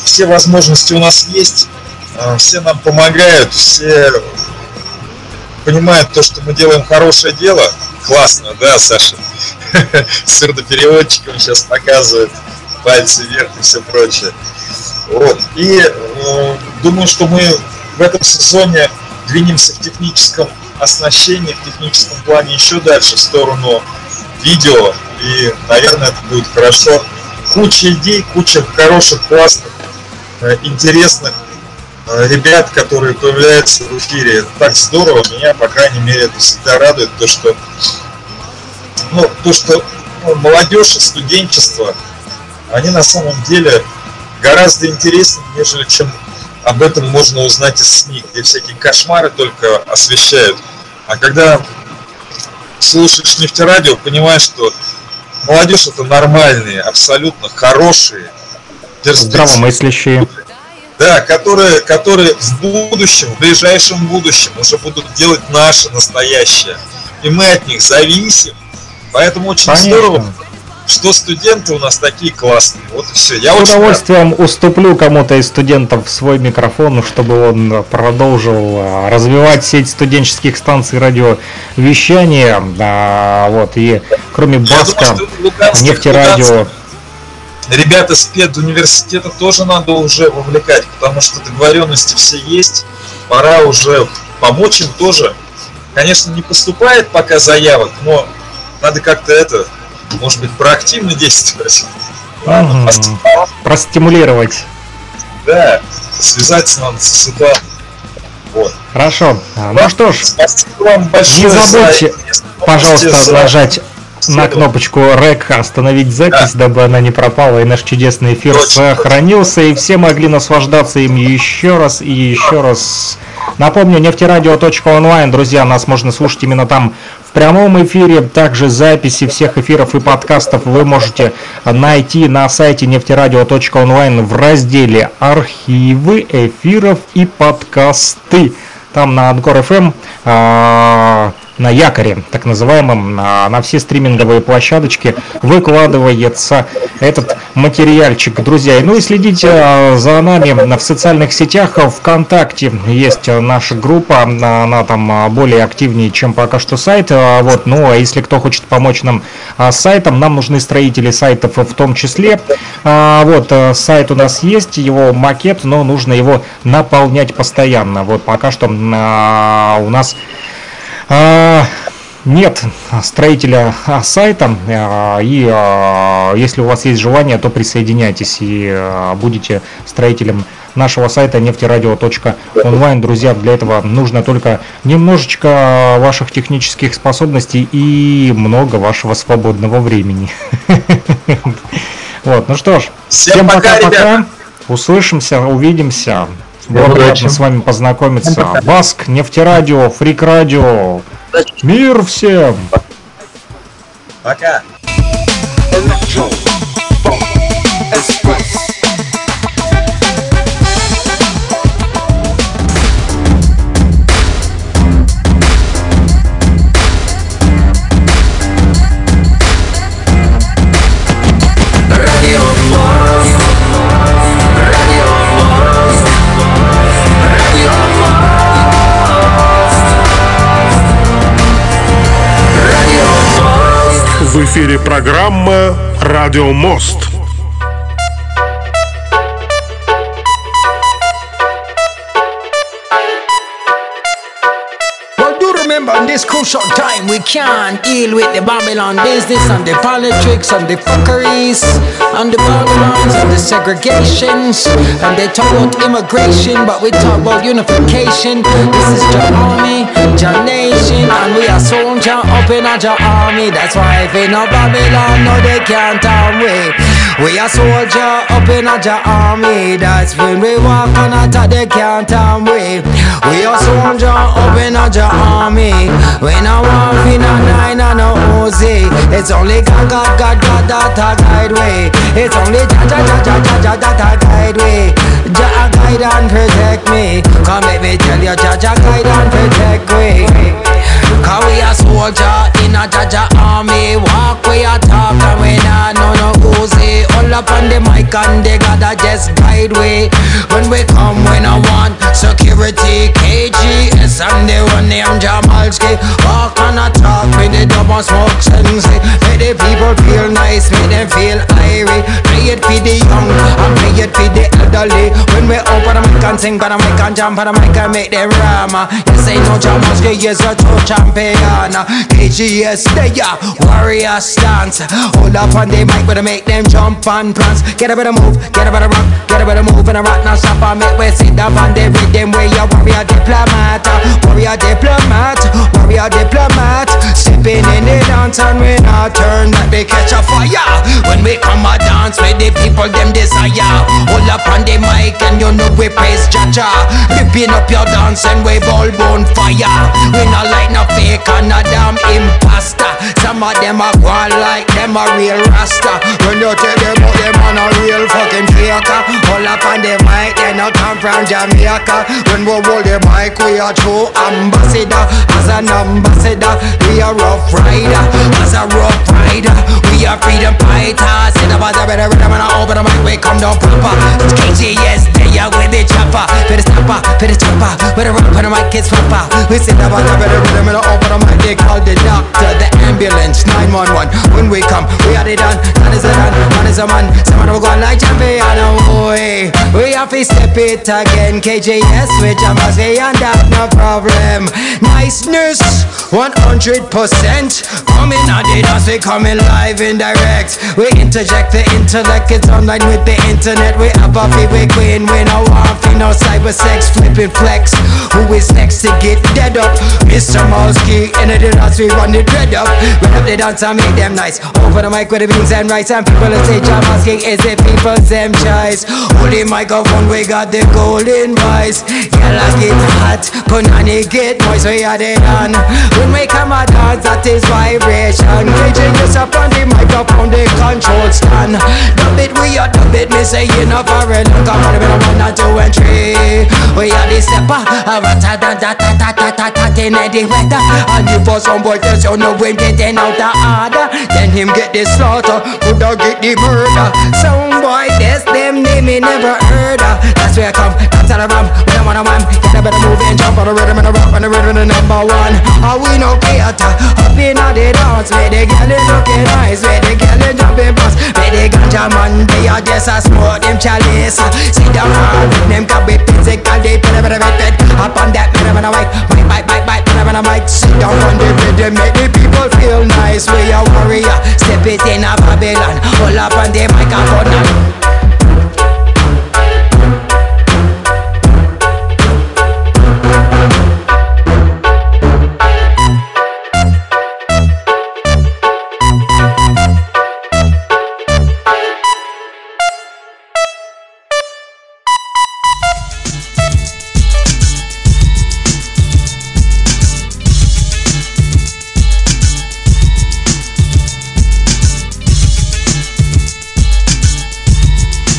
все возможности у нас есть, э, все нам помогают, все понимают то, что мы делаем хорошее дело. Классно, да, Саша? Сурдопереводчиком сейчас показывает пальцы вверх и все прочее. Вот. И э, думаю, что мы в этом сезоне двинемся в техническом оснащении, в техническом плане еще дальше в сторону видео. И, наверное, это будет хорошо. Куча идей, куча хороших, классных, э, интересных э, ребят, которые появляются в эфире. Это так здорово. Меня, по крайней мере, это всегда радует, то, что, ну, то, что ну, молодежь и студенчество, они на самом деле гораздо интереснее, нежели чем об этом можно узнать из СМИ, где всякие кошмары только освещают. А когда слушаешь нефтерадио, понимаешь, что молодежь это нормальные, абсолютно хорошие, Здравомыслящие. да, которые, которые в будущем, в ближайшем будущем уже будут делать наше настоящее. И мы от них зависим. Поэтому очень Конечно. здорово, что студенты у нас такие классные. Вот и все. Я С очень рад. удовольствием уступлю кому-то из студентов свой микрофон, чтобы он продолжил а, развивать сеть студенческих станций радиовещания. А, вот, и кроме думаю, Баска, что луганских- нефтерадио, луганских Ребят из педуниверситета тоже надо уже вовлекать, потому что договоренности все есть. Пора уже помочь им тоже. Конечно, не поступает пока заявок, но надо как-то это, может быть, проактивно действовать. Ладно, поступал. простимулировать. Да, связаться надо с ситуацией. Вот. Хорошо. А, Ну что ж, Спасибо вам большое. Не за забудьте, интересные пожалуйста, за нажать на кнопочку REC, остановить запись, дабы она не пропала, и наш чудесный эфир Точно, сохранился, и все могли наслаждаться им еще раз и еще раз. Напомню, нефтерадио.онлайн, друзья, нас можно слушать именно там в прямом эфире. Также записи всех эфиров и подкастов вы можете найти на сайте нефтерадио.онлайн в разделе «Архивы эфиров и подкасты». Там на Анкор FM, а, на якоре, так называемом, на, на все стриминговые площадочки выкладывается этот материальчик, друзья. Ну и следите а, за нами в социальных сетях, ВКонтакте есть а, наша группа, а, она там а, более активнее, чем пока что сайт. А, Вот, ну а если кто хочет помочь нам а, с сайтом, нам нужны строители сайтов в том числе. А, Вот, а, сайт у нас есть, его макет, но нужно его наполнять постоянно. Вот пока что а, у нас а, нет строителя а, сайта, а, и а, если у вас есть желание, то присоединяйтесь и а, будете строителем нашего сайта нефтерадио.онлайн. Друзья, для этого нужно только немножечко ваших технических способностей и много вашего свободного времени. Вот, ну что ж, Всем всем пока, пока-пока. Услышимся, увидимся. Было приятно с вами познакомиться. Баск, Нефтерадио, Фрик Радио. Мир всем! Пока. В эфире программа «Радио Мост». remember in this crucial time we can't deal with the Babylon business and the politics and the fuckeries and the Babylons and the segregations and they talk about immigration but we talk about unification. This is your army, your nation and we are soldier up in our army. That's why if in no Babylon no they can't harm we. We are soldier up in our army. That's when we walk on a they can't harm we. We are soldier up in our army. When I walk in a nine and a Uzi, it's only God, God, God, God that a guide way. It's only Jah, Jah, Jah, Jah, Jah, Jah that a guide way. Jah guide and protect me. Come let me tell you, Jah, Jah guide and protect me. Cause we a soldier a Jaja army. Walk we a talk and we nah no no Uzi All up on the mic and they gotta just guide way When we come we no want security. KGS and the one named Jamalski. Walk and a talk with the double smoke sensei Make the people feel nice, make them feel irie Play it for the young and play it for the elderly. When we open the mic and sing but the mic and jump on the mic and make them rama. Yes I know Jamalski is a true champion. KGS there warrior stance Hold up on the mic but I make them jump and prance. Get a of move, get a of rock, get a of move and a rock now stop and make we sit up on the rhythm where you warrior diplomat uh, Warrior diplomat, warrior diplomat. Stepping in the dance and we not turn that they catch a fire When we come a dance with the people them desire. Hold up on the mic and you know we praise Jaja. Ripping up your dance and we ball bone fire We not like no fake and a damn imposter. Some of them are going like them a real rasta. When you tell them about them on a real fucking faker. Hold up on the mic they not come from Jamaica. When we hold the mic we are true ambassador. As an ambassador we are rough rider. As a rough rider we are freedom fighters. In the better rhythm and I open the mic we come down proper It's KGS there with the chopper. For the stopper, the chopper With the rock for the mic it's proper We sit the better rhythm and I open the mic they call the doctor The ambulance 911 When we come we are the done. Man is a done, man is a man. Someone will go like champion oh boy. We have to step it again. KJS with Jamazé and that no problem. Niceness 100% Coming out the dance we coming live and direct. We interject the intellect it's online with the internet. We have a fee we queen we no want fee no cyber sex flipping flex. Who is next to get dead up? Mr. Malski in the dance we run the dread up. We have the dance and make them nice. Over the mic with the beans and rice And people will say Jamalski is the people's them choice? Holy microphone we got the golden voice. Yalla get hot Punani get moist we are the done When we come a dance that is vibration. Caging us up on the microphone the control stand Dub it we are dub it. Me say you know for it Come on we don't one and two and three. We are the stepper A rata da da da da da da da In the weather. And if for some boy tells you no him getting out the order Then him get the slaughter Coulda get the murder. Some boy this them name me never heard of. That's where I come Dance all around When I'm on a wham Get a better move and jump on the rhythm and the rock on the rhythm and the number one. Are we no theater? Up in all the dance Where the girl is looking nice Where the girl is jumping fast Where the ganja man They are just a smoke them chalice. Sit down hard Them can be physical They put a bit of it Up on that rhythm and a mic Mic, mic, mic, mic a mic Sit down on the rhythm Make the people feel nice. We a warrior Step it in a Babylon. Hold up on the microphone